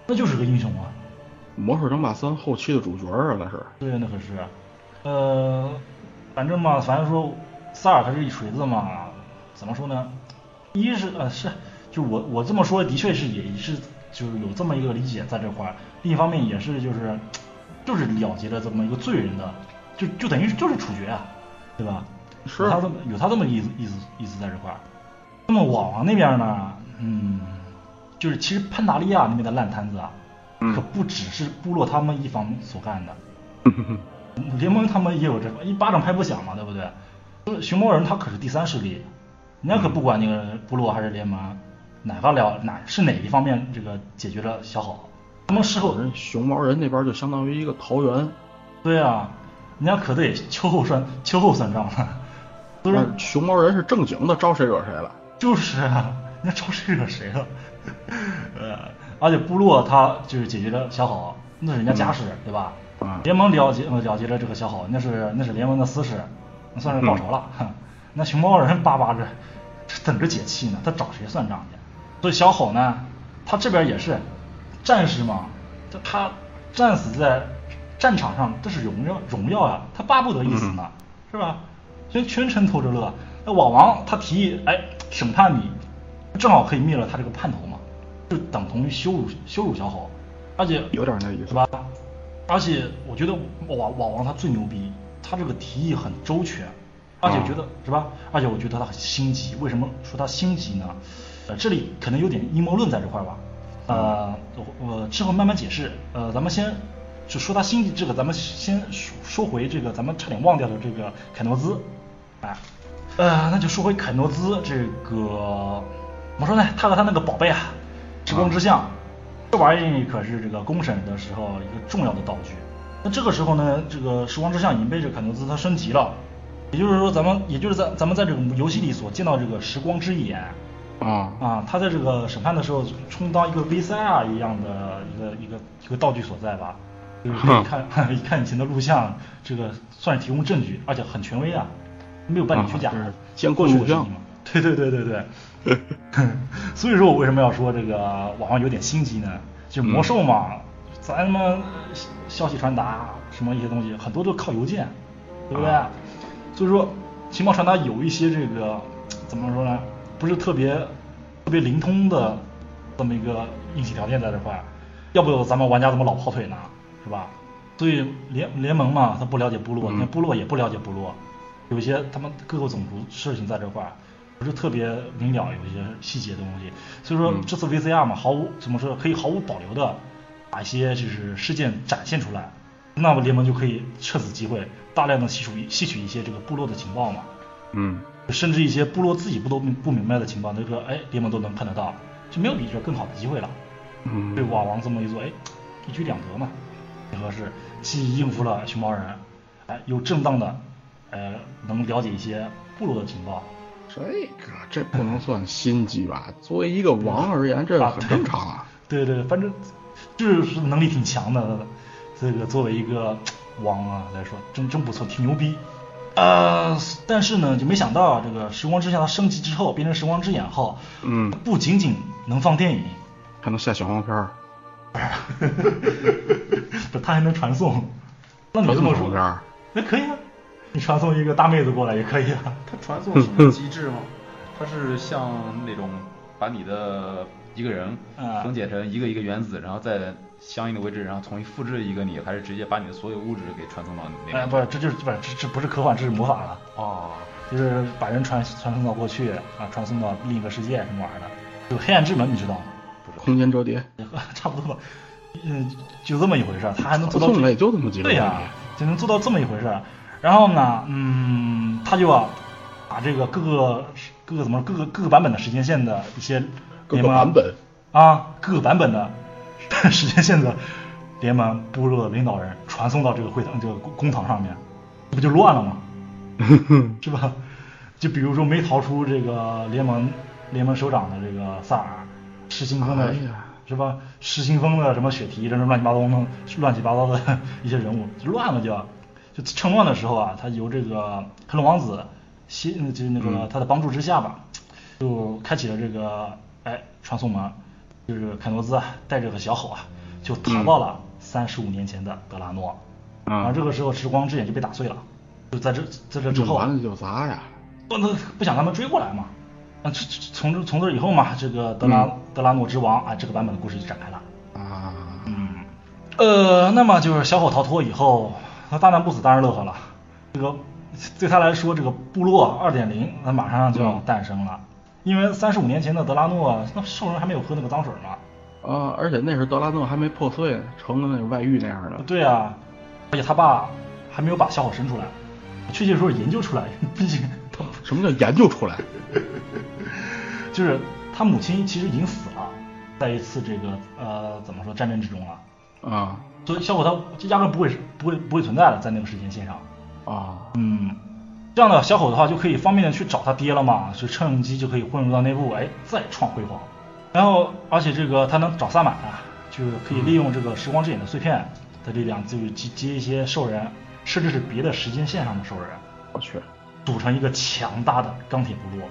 那就是个英雄啊。魔兽争霸三后期的主角啊，那是。对，那可是，呃，反正嘛，反正说萨尔他是一锤子嘛，怎么说呢？一是呃是，就我我这么说的确是也是就是有这么一个理解在这块儿，另一方面也是就是就是了结了这么一个罪人的，就就等于就是处决啊，对吧？是有他这么有他这么意思意思意思在这块儿。那么网王那边呢，嗯，就是其实潘达利亚那边的烂摊子啊，嗯可不只是部落他们一方所干的。联盟他们也有这个，一巴掌拍不响嘛，对不对？呃熊猫人他可是第三势力，人家可不管那个部落还是联盟，哪个了哪是哪一方面这个解决了小好，他们事后人熊猫人那边就相当于一个桃园，对啊，人家可得秋后算秋后算账了，都是熊猫人是正经的招谁惹谁了。就是啊，人家招谁惹谁了？呃，而且部落他就是解决了小好，那是人家家事，对吧？啊联盟了解呃了结了这个小好，那是那是联盟的私事，那算是报仇了。哼 那熊猫人巴巴着等着解气呢，他找谁算账去？所以小好呢，他这边也是战士嘛，他他战死在战场上，这是荣耀荣耀啊，他巴不得一死呢，是吧？所以全程偷着乐。那网王他提议，哎，审判你，正好可以灭了他这个叛徒嘛，就等同于羞辱羞辱小好，而且有点那意思是吧？而且我觉得网网王他最牛逼，他这个提议很周全，而且觉得、是吧？而且我觉得他很心急。为什么说他心急呢？呃，这里可能有点阴谋论在这块儿吧。呃，我我之后慢慢解释。呃，咱们先就说他心急这个，咱们先说说回这个咱们差点忘掉的这个凯诺兹，哎，呃，那就说回肯诺兹这个怎么说呢？他和他那个宝贝啊，时光之象。这玩意可是这个公审的时候一个重要的道具。那这个时候呢，这个时光之像已经被这个凯诺兹他升级了，也就是说，咱们也就是在咱们在这个游戏里所见到这个时光之眼啊啊，他在这个审判的时候充当一个 VCR 一样的一个一个一个道具所在吧。就是可以看 一看以前的录像，这个算是提供证据，而且很权威啊，没有半点虚假啊就是的。监过去的事情嘛。对对对对对。所以说我为什么要说这个网上有点心机呢？就魔兽嘛，咱他妈消息传达什么一些东西，很多都靠邮件，对不对？啊所以说情报传达有一些这个怎么说呢？不是特别特别灵通的这么一个硬体条件在这块，要不咱们玩家怎么老跑腿呢？是吧？所以联联盟嘛，他不了解部落，嗯你看部落也不了解部落，有一些他们各个种族事情在这块儿不是特别明了，有一些细节的东西。所以说嗯这次 VCR 嘛，毫无怎么说，可以毫无保留的把一些就是事件展现出来，那么联盟就可以趁此机会大量的吸取吸取一些这个部落的情报嘛，嗯甚至一些部落自己不都不明白的情报，那个哎联盟都能看得到，就没有比这更好的机会了。嗯对瓦王这么一做，哎，一举两得嘛，挺合适，既应付了熊猫人，哎，又正当的，呃，能了解一些部落的情报。这个这不能算心机吧？作为一个王而言，这很正常啊。对 对，反正就是能力挺强的，这个作为一个王啊来说，真真不错，挺牛逼。呃，但是呢，就没想到这个时光之下它升级之后，变成时光之眼后，嗯不仅仅能放电影，还能下小黄片儿，不，它还能传送。那你这么说那可以啊，你传送一个大妹子过来也可以啊。它传送什么机制吗？它是像那种把你的一个人啊分解成一个一个原子，然后在相应的位置，然后重新复制一个你，还是直接把你的所有物质给传送到那哎，边？不是，这就是不是这这不是科幻，这是魔法了，哦，就是把人传传送到过去啊，传送到另一个世界什么玩意儿的。有黑暗之门，你知道吗？空间折叠，差不多吧，嗯，就这么一回事儿，他还能做到这么几个对呀、就能做到这么一回事儿。然后呢，嗯，他就啊把这个各个各个怎么各个各个版本的时间线的一些各个联盟版本啊，各个版本的 时间线的联盟部落领导人传送到这个会堂这个公公堂上面，这不就乱了吗？是吧？就比如说没逃出这个联盟联盟首长的这个萨尔，失心疯的、是吧？失心疯的什么雪提，这种乱七八糟的乱七八糟的一些人物，就乱了就。就趁乱的时候啊，他由这个黑龙王子协就是那个嗯他的帮助之下吧，就开启了这个哎传送门，就是肯诺兹啊带着个小吼啊，就逃到了三十五年前的德拉诺。然后啊这个时候时光之眼就被打碎了，就在这在这之后，用完了就砸呀。不能不想他们追过来嘛。啊，这这从这从这以后嘛，这个德拉、嗯德拉诺之王啊，这个版本的故事就展开了。啊，嗯，呃，那么就是小伙逃脱以后，他大难不死，当然乐呵了。这个对他来说，这个部落二点零，那马上就要诞生了。因为三十五年前的德拉诺，那兽人还没有喝那个脏水呢。啊，而且那时候德拉诺还没破碎，成了那个外遇那样的。对啊，而且他爸还没有把小伙生出来，确切说是研究出来，毕竟他什么叫研究出来？就是他母亲其实已经死了，在一次这个呃怎么说战争之中了，啊所以小伙他就压根不会不会不会存在了，在那个时间线上。啊嗯，这样的小伙的话就可以方便的去找他爹了嘛，就趁机就可以混入到内部，哎，再创辉煌。然后而且这个他能找萨满啊，就是可以利用这个时光之眼的碎片的力量，就是接接一些兽人，甚至是别的时间线上的兽人，我去，组成一个强大的钢铁部落、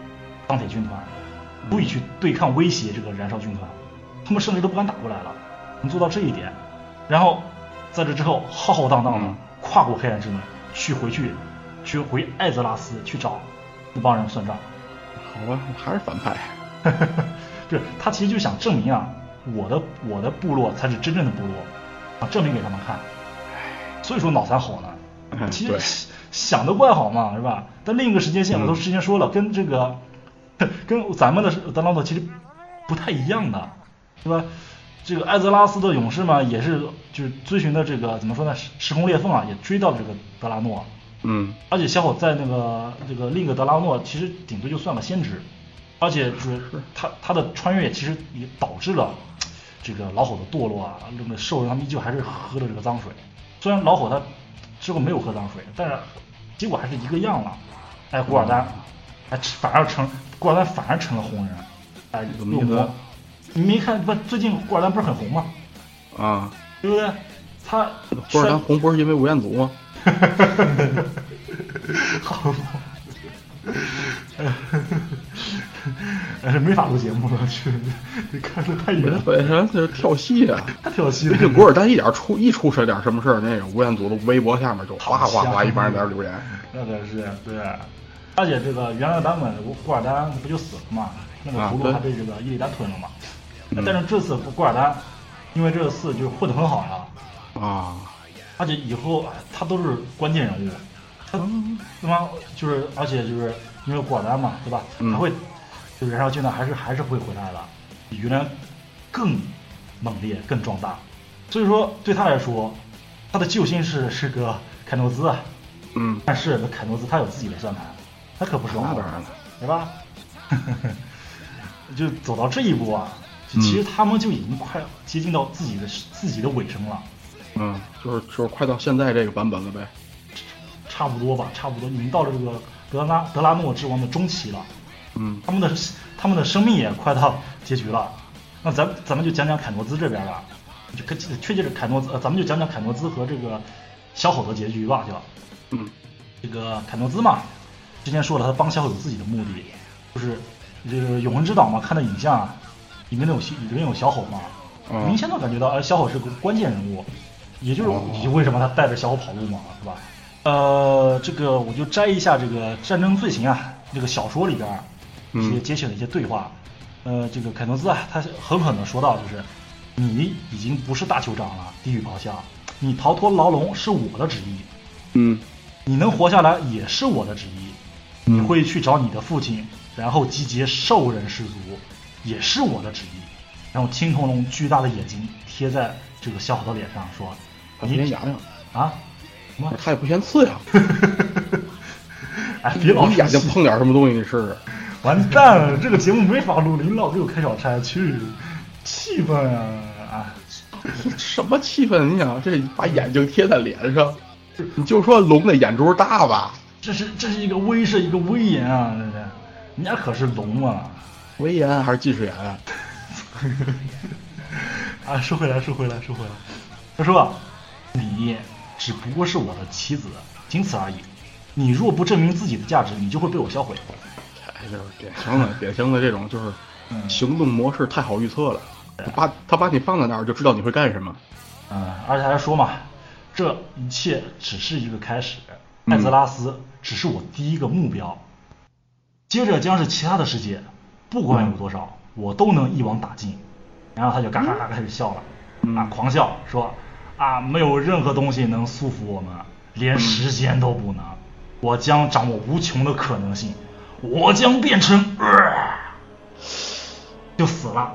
钢铁军团，足以去对抗威胁这个燃烧军团。他们甚至都不敢打过来了，能做到这一点。然后在这之后，浩浩荡荡的嗯跨过黑暗之门，去回去，去回艾泽拉斯去找那帮人算账。好吧，还是反派。不是，他其实就想证明啊，我的我的部落才是真正的部落，啊，证明给他们看。所以说脑残好呢，嗯其实想的怪好嘛，是吧？但另一个时间线，我都嗯之前说了，跟这个 跟咱们的德拉诺其实不太一样的，是吧？这个艾泽拉斯的勇士嘛，也是就是追寻的这个怎么说呢，时时空裂缝啊，也追到了这个德拉诺。嗯。而且小伙在那个这个另一个德拉诺，其实顶多就算个先知，而且就是。他他的穿越其实也导致了这个老虎的堕落啊，那个兽人他们依旧还是喝了这个脏水，虽然老虎他之后没有喝脏水，但是结果还是一个样了。哎，古尔丹，哎，反而成古尔丹反而成了红人，哎，怎么意你没看不？最近古尔丹不是很红吗？啊，对不对？他不是咱红不是因为吴彦祖吗？好吧，哎，这没法录节目了，去，你看的太远了，本身就是跳戏啊。太挑衅这了。古尔丹一点出一出事点什么事儿，那个吴彦祖的微博下面就哗哗哗一帮人在那留言。那可是对，而且这个原来的版本古尔丹不就死了吗？那个葫芦还被这个伊利丹吞了嘛？嗯但是这次古尔丹，因为这次就是混得很好呀，啊，而且以后哎他都是关键人物，他他妈就是而且就是因为古尔丹嘛，对吧？嗯。他会就燃烧军团还是还是会回来的，比原来更猛烈、更壮大。所以说对他来说，他的救星是是个凯诺兹啊，嗯，但是那凯诺兹他有自己的算盘，他可不是王那当然了，对吧？就走到这一步啊，嗯其实他们就已经快接近到自己的自己的尾声了。嗯，就是就是快到现在这个版本了呗。差不多吧，差不多，已经到了这个德拉德拉诺之王的中期了，嗯他们的他们的生命也快到结局了。那咱咱们就讲讲凯诺兹这边吧，就可确切是凯诺兹，呃，咱们就讲讲凯诺兹和这个小吼的结局吧，就嗯这个凯诺兹嘛，之前说了，他帮小吼有自己的目的，就是这个永恒之岛嘛，看的影像啊，里面有里面有小吼嘛，嗯。明显的感觉到，哎，小吼是个关键人物，也就是哦。也就为什么他带着小吼跑路嘛，是吧？呃，这个我就摘一下这个《战争罪行》啊，这个小说里边儿一些嗯节选的一些对话。呃，这个凯诺兹啊，他狠狠的说到，就是你已经不是大酋长了，地狱咆哮，你逃脱牢笼是我的旨意，嗯。你能活下来也是我的旨意。嗯。你会去找你的父亲，然后集结兽人氏族，也是我的旨意。然后青铜龙巨大的眼睛贴在这个小伙的脸上，说：“他不嫌痒痒，啊，什么？他也不嫌刺痒。哎，别老你眼睛碰点什么东西你试试。完蛋了，这个节目没法录了，你老给我开小差去，气氛啊啊！什么气氛？你想这把眼睛贴在脸上，你就说龙的眼珠大吧？这是这是一个威慑，一个威严啊！这是，人家可是龙啊！威严还是技术员啊？啊，说回来，说回来，说回来。他说：“你只不过是我的棋子，仅此而已。你若不证明自己的价值，你就会被我销毁。哎，就是典型的典型的这种，就是嗯行动模式太好预测了。他把他把你放在那儿，就知道你会干什么。嗯，而且还说嘛，这一切只是一个开始。嗯艾泽拉斯只是我第一个目标，接着将是其他的世界，不管有多少，我都能一网打尽。”然后他就嘎嘎嘎开始笑了，嗯啊，狂笑说：“啊，没有任何东西能束缚我们，连时间都不能。我将掌握无穷的可能性，我将变成……呃、就死了。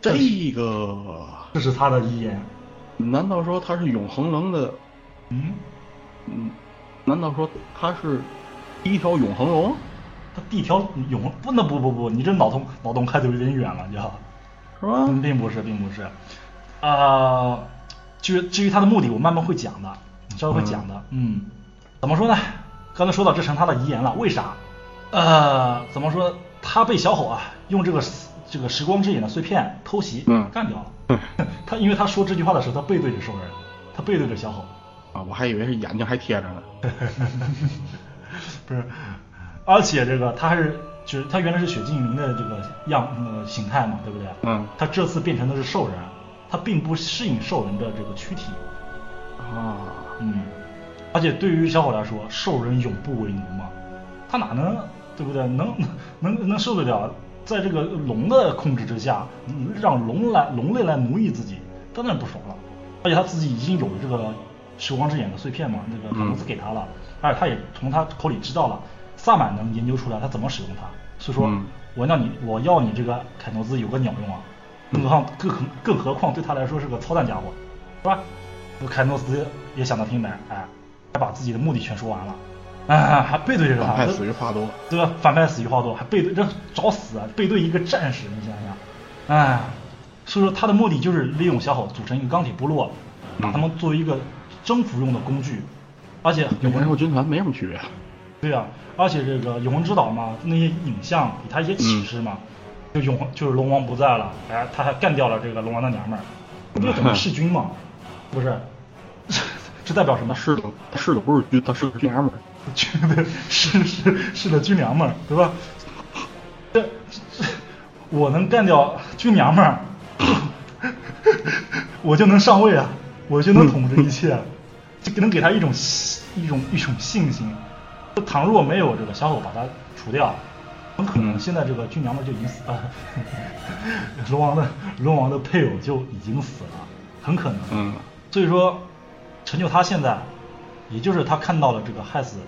这个这是他的遗言。难道说他是永恒龙的？嗯，嗯，难道说他是第一条永恒龙？他第一条永不，那不不不，你这脑洞脑洞开的有点远了，就。是吧？嗯，并不是，并不是。呃，至于至于他的目的，我慢慢会讲的，稍微会讲的。嗯，怎么说呢？刚才说到这成他的遗言了，为啥？呃，怎么说？他被小吼啊，用这个这个时光之眼的碎片偷袭，嗯干掉了。他因为他说这句话的时候，他背对着兽人，他背对着小吼。啊，我还以为是眼睛还贴着呢。不是，而且这个他还是就是他原来是雪精灵的这个样呃形态嘛，对不对？嗯他这次变成的是兽人，他并不适应兽人的这个躯体。啊，嗯，而且对于小伙来说，兽人永不为奴嘛，他哪能对不对？能 能能受得了在这个龙的控制之下，嗯让龙来龙类来奴役自己，当然不爽了。而且他自己已经有了这个时光之眼的碎片嘛，那个卡诺斯给他了，而且他也从他口里知道了萨满能研究出来他怎么使用它，所以说、嗯我要你我要你这个凯诺兹有个鸟用啊，更何况更何更何况对他来说是个操蛋家伙，是吧？这个凯诺斯也想得明白，哎，还把自己的目的全说完了，啊，还背对着他，反派死于话多。对吧？反派死于话多，还背对这找死啊！背对一个战士，你想想，哎，所以说他的目的就是利用小伙组成一个钢铁部落，把他们作为一个征服用的工具，而且有人兽军团没什么区别。对啊，而且这个永恒之岛嘛，那些影像给他一些启示嘛，就永恒就是龙王不在了，哎，他还干掉了这个龙王的娘们儿，这不就等于弑君嘛？不是，这 这代表什么？他是的，他是的不是君，他是个军娘们儿。军 的是是是的军娘们儿，对吧？这这我能干掉军娘们儿，我就能上位啊，我就能统治一切，就能给他一种信一种一种信心。倘若没有这个小伙把他除掉，很可能现在这个军娘们儿就已经死了，龙王的龙王的配偶就已经死了，很可能。嗯所以说，成就他现在，也就是他看到了这个害死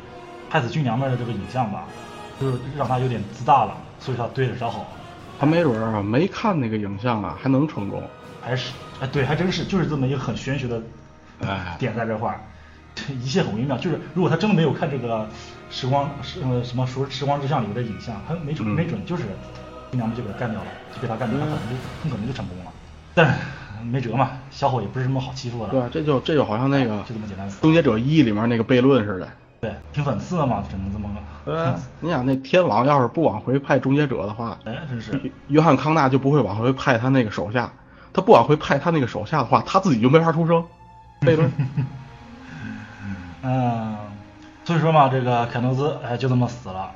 害死军娘们儿的这个影像吧，就是让他有点自大了，所以他对着小吼，他没准儿啊，没看那个影像啊，还能成功。还是哎对，还真是就是这么一个很玄学的哎点在这块儿，一切很微妙。就是如果他真的没有看这个时光时呃什么时时光之巷里面的影像，他没准、嗯没准就是新娘们就给他干掉了，就被他干掉，他可能就很可能就成功了。但没辙嘛，小伙也不是什么好欺负的，对，这就这就好像那个就这么简单《终结者一》里面那个悖论似的。对，挺讽刺的嘛，只能这么对，你想那天王要是不往回派终结者的话，哎，真是。约约翰康纳就不会往回派他那个手下，他不往回派他那个手下的话，他自己就没法出声。悖论。嗯，所以说嘛，这个凯诺兹哎就这么死了，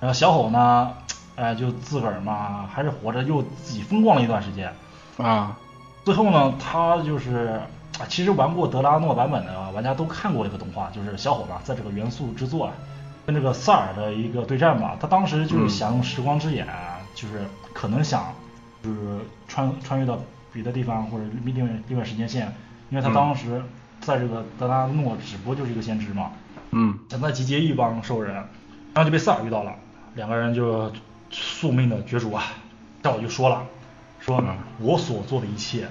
然后小吼呢，哎就自个儿嘛还是活着，又自己风光了一段时间。啊，最后呢，他就是啊，其实玩过德拉诺版本的玩家都看过这个动画，就是小伙吧，在这个元素之作啊，跟这个萨尔的一个对战吧，他当时就是想用时光之眼，就是可能想就是穿穿越到别的地方或者另外另外时间线，因为他当时在这个德拉诺只不过就是一个先知嘛，嗯想再集结一帮兽人，然后就被萨尔遇到了，两个人就宿命的角逐啊。小伙就说了，说嗯我所做的一切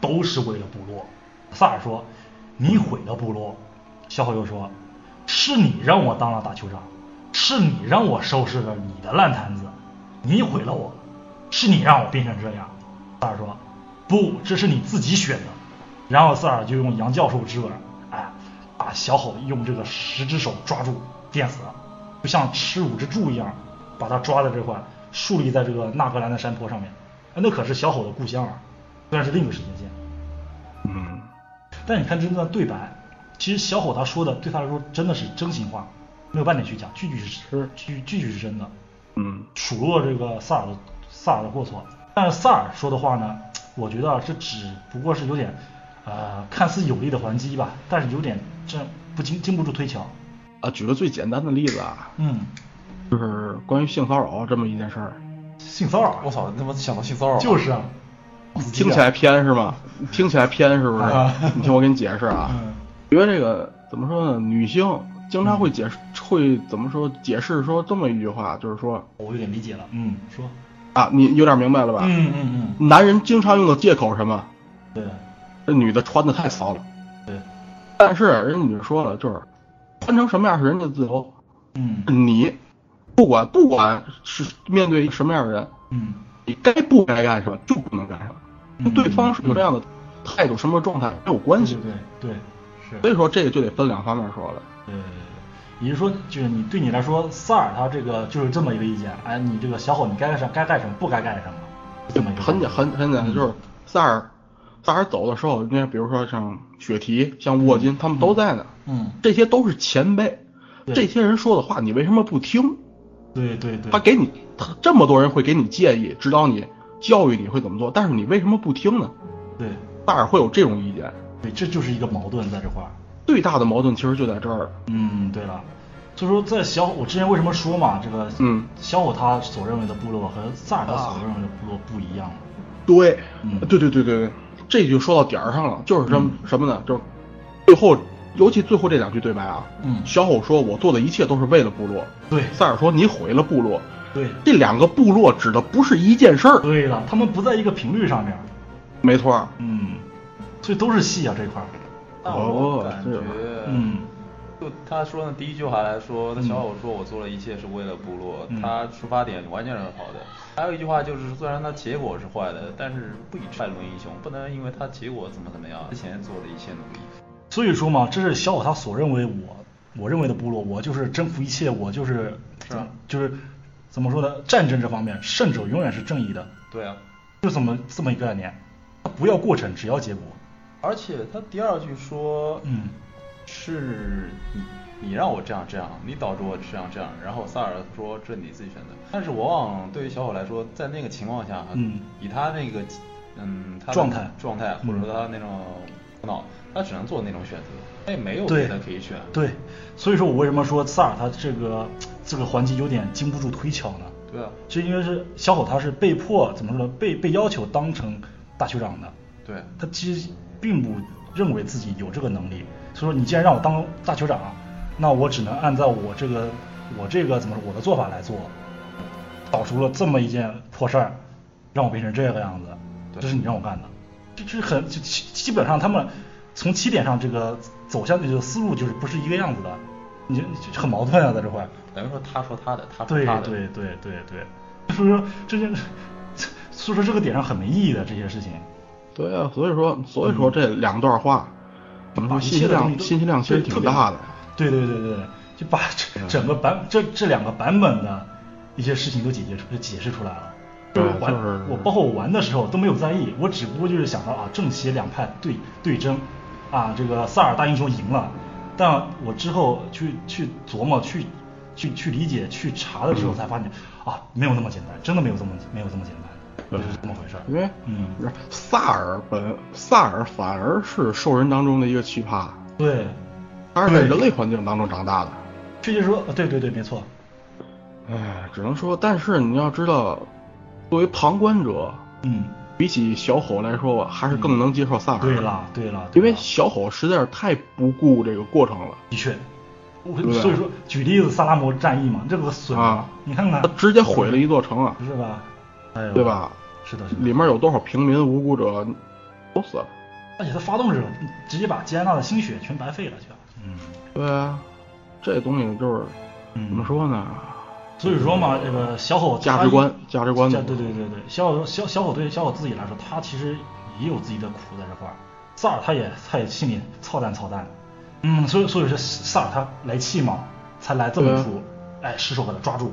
都是为了部落。萨尔说，你毁了部落。小伙又说，是你让我当了大酋长，是你让我收拾了你的烂摊子，你毁了我，是你让我变成这样。萨尔说，不，这是你自己选的。然后萨尔就用杨教授之吻，小吼用这个十只手抓住，电死了，就像吃五只猪一样，把他抓在这块，竖立在这个纳格兰的山坡上面。哎那可是小吼的故乡啊，虽然是另一个时间线。嗯但你看这段对白，其实小吼他说的对他来说真的是真心话，没有半点虚假，句句是是句句句是真的，嗯数落这个萨尔的萨尔的过错。但是萨尔说的话呢，我觉得啊这只不过是有点，呃，看似有力的还击吧，但是有点这不经经不住推敲。啊，举个最简单的例子啊，嗯，就是关于性骚扰这么一件事儿，性骚扰，我操，你他妈想到性骚扰，就是啊，听起来偏是吗？听起来偏是不是啊？你听我给你解释啊，嗯因为这个怎么说呢？女性经常会解释，会怎么说？解释说这么一句话，就是说我有点理解了。嗯，说，啊，你有点明白了吧？嗯嗯嗯，男人经常用的借口是什么？对这女的穿的太骚了。对，但是人家女的说了，就是穿成什么样是人家自由，嗯你不管不管是面对一个什么样的人，嗯你该不该干什么就不能干什么，嗯跟对方是有这样的态度、什么状态没有关系。对对对，是。所以说这个就得分两方面说了。对，也就是说，就是你对你来说，萨尔他这个就是这么一个意见，哎，你这个小伙你该干什么该干什么，不该干什么，这么一个很简很很简单，就是萨尔萨尔走的时候，你看，比如说像雪提、像沃金，他们都在呢，嗯，这些都是前辈，这些人说的话，你为什么不听？对对对，他给你，他这么多人会给你建议、指导你、教育你会怎么做，但是你为什么不听呢？对大耳会有这种意见，对，这就是一个矛盾在这块儿。最大的矛盾其实就在这儿。嗯，对了，所以说在小我之前为什么说嘛，这个嗯小虎他所认为的部落和萨尔他所认为的部落不一样。对，嗯对对对对对，这就说到点儿上了，就是什么、什么呢？就是最后，尤其最后这两句对白啊，嗯小吼说：“我做的一切都是为了部落。”对塞尔说：“你毁了部落。”对这两个部落指的不是一件事儿，对了，他们不在一个频率上面。没错。嗯，所以都是戏啊这块儿。但我哦是感觉，嗯，就他说的第一句话来说，他嗯小伙说我做了一切是为了部落，嗯他出发点完全是好的。还有一句话就是，虽然他结果是坏的，但是不以败论英雄，不能因为他结果怎么怎么样，之前做的一切努力。所以说嘛，这是小伙他所认为我我认为的部落，我就是征服一切，我就是是啊就是怎么说呢？战争这方面，胜者永远是正义的，对啊，就这么这么一个概念。不要过程，只要结果。而且他第二句说，嗯，是你你让我这样这样，你导致我这样这样。然后萨尔说这是你自己选择。但是往往对于小伙来说，在那个情况下，嗯以他那个嗯他状态状态，嗯或者说他那种头脑，他只能做那种选择，他也没有别的可以选。对，所以说我为什么说萨尔他这个这个环节有点经不住推敲呢？对啊，是因为是小伙他是被迫怎么说呢？被被要求当成大酋长的，对，他其实并不认为自己有这个能力，所以说你既然让我当大酋长，那我只能按照我这个我这个怎么说我的做法来做，导出了这么一件破事儿，让我变成这个样子，对。这是你让我干的，这这是很就基基本上他们从起点上这个走向这个思路就是不是一个样子的，你就很矛盾啊，在这块。等于说他说他的，他说对他的，对对对对，所以说这件，所以说这个点上很没意义的这些事情。对啊，所以说所以说这两段话，怎么说把信息量信息量其实挺大的。对对对对，就把整个版这这两个版本的一些事情都解决出解释出来了。对是玩我包括我玩的时候都没有在意，我只不过就是想到啊正邪两派对对争，啊这个萨尔大英雄赢了，但我之后去去琢磨去去去理解去查的时候才发现啊没有那么简单，真的没有这么没有这么简单，就是这么回事儿。因为嗯。萨尔本萨尔反而是兽人当中的一个奇葩，对，他是在人类环境当中长大的。确切说，呃对对对，没错。哎，只能说，但是你要知道，作为旁观者，嗯，比起小吼来说，我还是更能接受萨尔。对了对了，因为小吼实在是太不顾这个过程了，的确，我所以说举例子萨拉摩战役嘛，这个损啊。你看看。他，直接毁了一座城啊，是吧？哎，对？吧？是的，是的。里面有多少平民无辜者都死了。而且他发动的时候，直接把吉安娜的心血全白费了，就嗯对啊，这东西就是嗯，怎么？说呢？所以说嘛，这个小伙价值观价值观的对对对对，小伙小小伙对小伙自己来说，他其实也有自己的苦在这块儿。萨尔他也他也心里操蛋操蛋，嗯，所以所以说萨尔他来气嘛，才来这么一出，哎，失手把他抓住，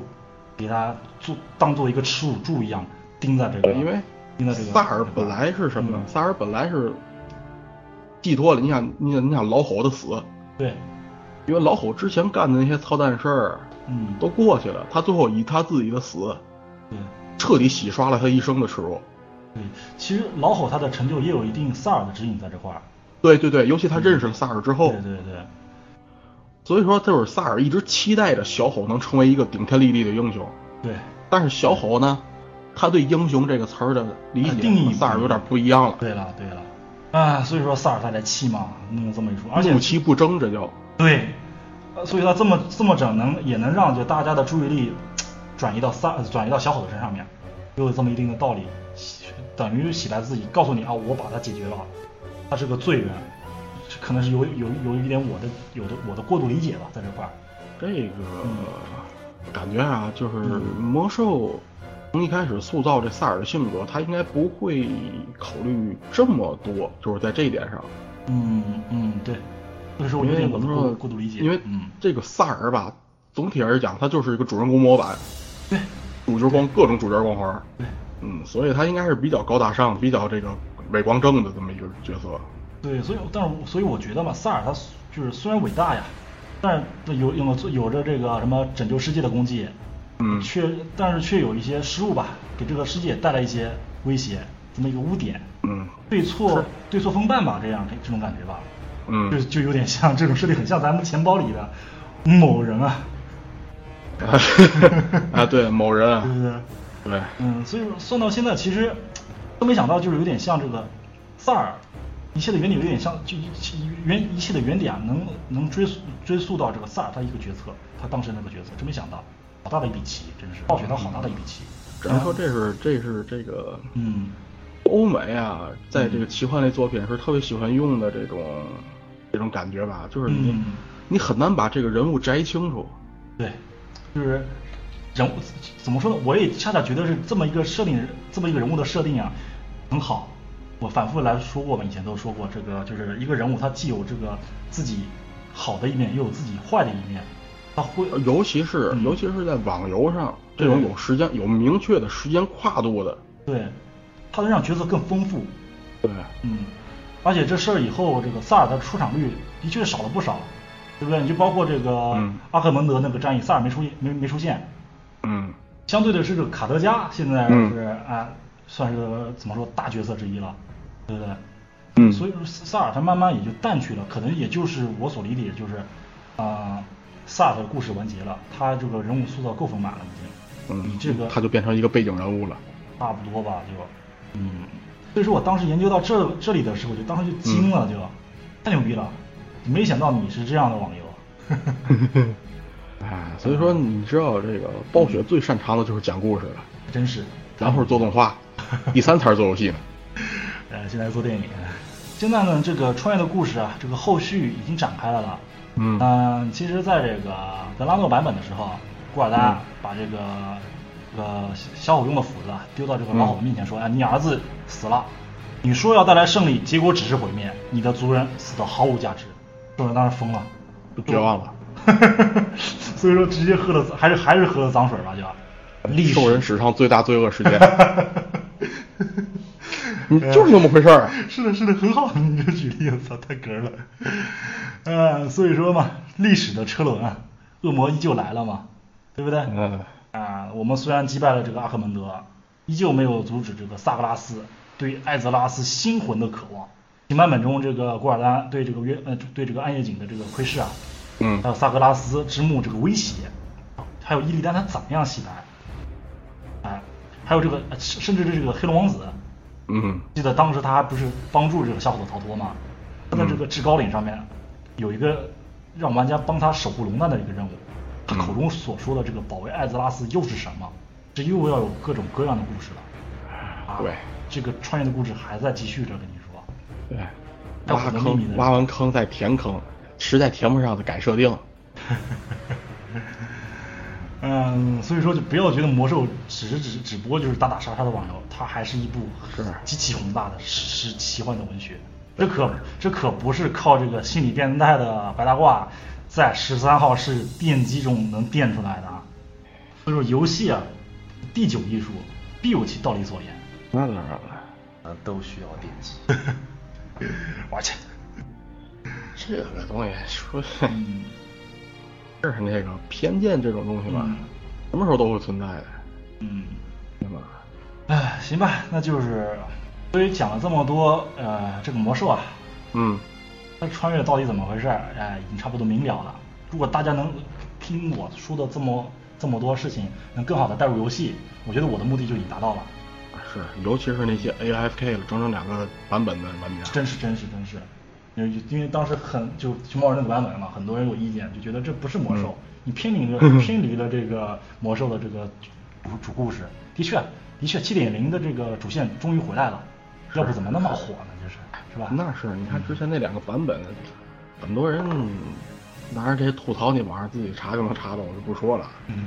给他做当做一个耻辱柱一样钉在这个，因为钉在这个。萨尔本来是什么呢？嗯萨尔本来是寄托了，你想，你想，你想老吼的死，对，因为老吼之前干的那些操蛋事儿嗯，都过去了，他最后以他自己的死对彻底洗刷了他一生的耻辱。对，其实老吼他的成就也有一定萨尔的指引在这块儿。对对对，尤其他认识了萨尔之后，对对对，所以说就是萨尔一直期待着小吼能成为一个顶天立地的英雄，对，但是小吼呢，他对英雄这个词儿的理解定义和萨尔有点不一样了，对了对了，啊，所以说萨尔他才气嘛，弄这么一出，而且怒其不争，这叫对，呃所以他这么这么整能也能让就大家的注意力转移到萨转移到小伙的身上面，又有这么一定的道理，等于洗白自己，告诉你啊，我把他解决了，他是个罪人，这可能是有有有一点我的有的我的过度理解吧，在这块儿。这个嗯感觉啊，就是魔兽从一开始塑造这萨尔的性格，他应该不会考虑这么多，就是在这一点上。嗯嗯，对，这个是我因有点过为怎么说过度理解，因为嗯，这个萨尔吧，总体而言讲，他就是一个主人公模板，对主角光各种主角光环。对，嗯，所以他应该是比较高大上、比较这个伟光正的这么一个角色。对，所以但是所以我觉得嘛，萨尔他就是虽然伟大呀，但是有有有着这个什么拯救世界的功绩，嗯却但是却有一些失误吧，给这个世界带来一些威胁，这么一个污点，嗯。对错对错风伴吧，这样这种感觉吧，嗯。就就有点像这种设定，很像咱们钱包里的某人啊，啊，对，某人对啊，不对？对，嗯，所以说算到现在，其实都没想到，就是有点像这个萨尔，一切的原点有点像，就一切原一切的原点啊，能能追溯追溯到这个萨尔他一个决策，他当时那个决策，真没想到，好大的一笔棋，真是暴雪他好大的一笔棋。只能说这是这是这个嗯，欧美啊，在这个奇幻类作品是特别喜欢用的这种这种感觉吧，就是你、嗯你很难把这个人物摘清楚。对，就是人物怎么说呢？我也恰恰觉得是这么一个设定，这么一个人物的设定啊，很好。我反复来说过嘛，以前都说过，这个就是一个人物，他既有这个自己好的一面，又有自己坏的一面，他会尤其是、嗯。尤其是在网游上，这种有时间有明确的时间跨度的，对，他能让角色更丰富。对，嗯，而且这事儿以后，这个萨尔的出场率的确少了不少，对不对？你就包括这个嗯。阿克蒙德那个战役，萨尔没出现，没没出现。嗯。相对的是这个卡德加，现在嗯。是啊、算是怎么说大角色之一了，对不对？嗯所以说萨尔他慢慢也就淡去了，可能也就是我所理解，就是啊、萨尔的故事完结了，他这个人物塑造够丰满了，已经。嗯，你这个他就变成一个背景人物了。差不多吧，就嗯，所以说我当时研究到这这里的时候，就当时就惊了，就、太牛逼了，没想到你是这样的网游。哎，所以说你知道这个暴雪最擅长的就是讲故事了，真是，然后是做动画，第三才是做游戏呢。呃，现在做电影。现在呢，这个穿越的故事啊，这个后续已经展开了了。嗯嗯、其实在这个德拉诺版本的时候，古尔丹嗯把这个这个小火用的斧子啊丢到这个老火面前说：“哎，你儿子死了，你说要带来胜利，结果只是毁灭，你的族人死的毫无价值。”众人当时疯了，就绝望了。所以说直接喝了，还是还是喝了脏水吧，就历史兽人史上最大罪恶事件。你就是那么回事儿。是的，是的，很好，你这举例，我操，太哏了。呃，所以说嘛，历史的车轮啊，恶魔依旧来了嘛，对不对？嗯啊，我们虽然击败了这个阿克门德，依旧没有阻止这个萨格拉斯对艾泽拉斯心魂的渴望。新版本中，这个古尔丹对这个约呃对这个暗夜井的这个窥视啊，嗯还有萨格拉斯之墓这个威胁，还有伊利丹他怎么样洗白，哎，还有这个呃甚甚至这个黑龙王子，嗯记得当时他还不是帮助这个小伙子逃脱吗？他在这个至高岭上面有一个让玩家帮他守护龙蛋的一个任务，他口中所说的这个保卫艾泽拉斯又是什么？这又要有各种各样的故事了。啊，对，这个穿越的故事还在继续着，跟你说。对，挖坑挖完坑再填坑，实在填不上的改设定。嗯，所以说就不要觉得魔兽只是只只不过就是打打杀杀的网游，它还是一部是极其宏大的史诗奇幻的文学。这可这可不是靠这个心理变态的白大褂在十三号室电机中能电出来的啊。所以说游戏啊，第九艺术必有其道理所言。那当然了，呃，都需要电机。我去，这个东西说嗯这是那个偏见这种东西吧嗯，什么时候都会存在的，嗯。对吧？哎，行吧，那就是所以讲了这么多，呃，这个魔兽啊，嗯它穿越到底怎么回事儿？哎，已经差不多明了了。如果大家能听我说的这么这么多事情，能更好的带入游戏，我觉得我的目的就已经达到了。是，尤其是那些 AFK 了整整两个版本的玩家，真是真是真是，因为因为当时很就熊猫人那个版本嘛，很多人有意见，就觉得这不是魔兽，嗯你偏离了 偏离了这个魔兽的这个主主故事。的确，的确，七点零的这个主线终于回来了，要不怎么那么火呢？就是是吧？那是，你看之前那两个版本，很多人，拿着这些吐槽你网上自己查就能查到，我就不说了。嗯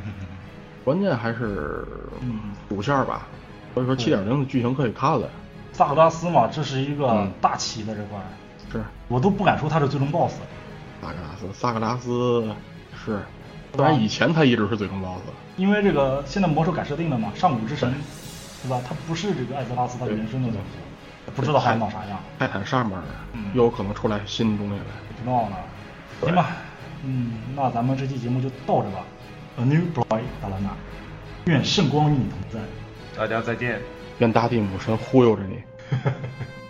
关键还是嗯主线吧，所以说七点零的剧情可以看了。萨格拉斯嘛，这是一个嗯大旗的这块我都不敢说他是最终 BOSS。萨格拉斯，萨格拉斯是，当然以前他一直是最终 BOSS，因为这个现在魔兽改设定了嘛，上古之神对吧？他不是这个艾泽拉斯他原生的东西，不知道还闹啥样，泰坦上面嗯又有可能出来新的东西来。不知道呢。行吧，嗯，那咱们这期节目就到这吧。A new boy 达兰娜，愿圣光与你同在。大家再见。愿大地母神忽悠着你。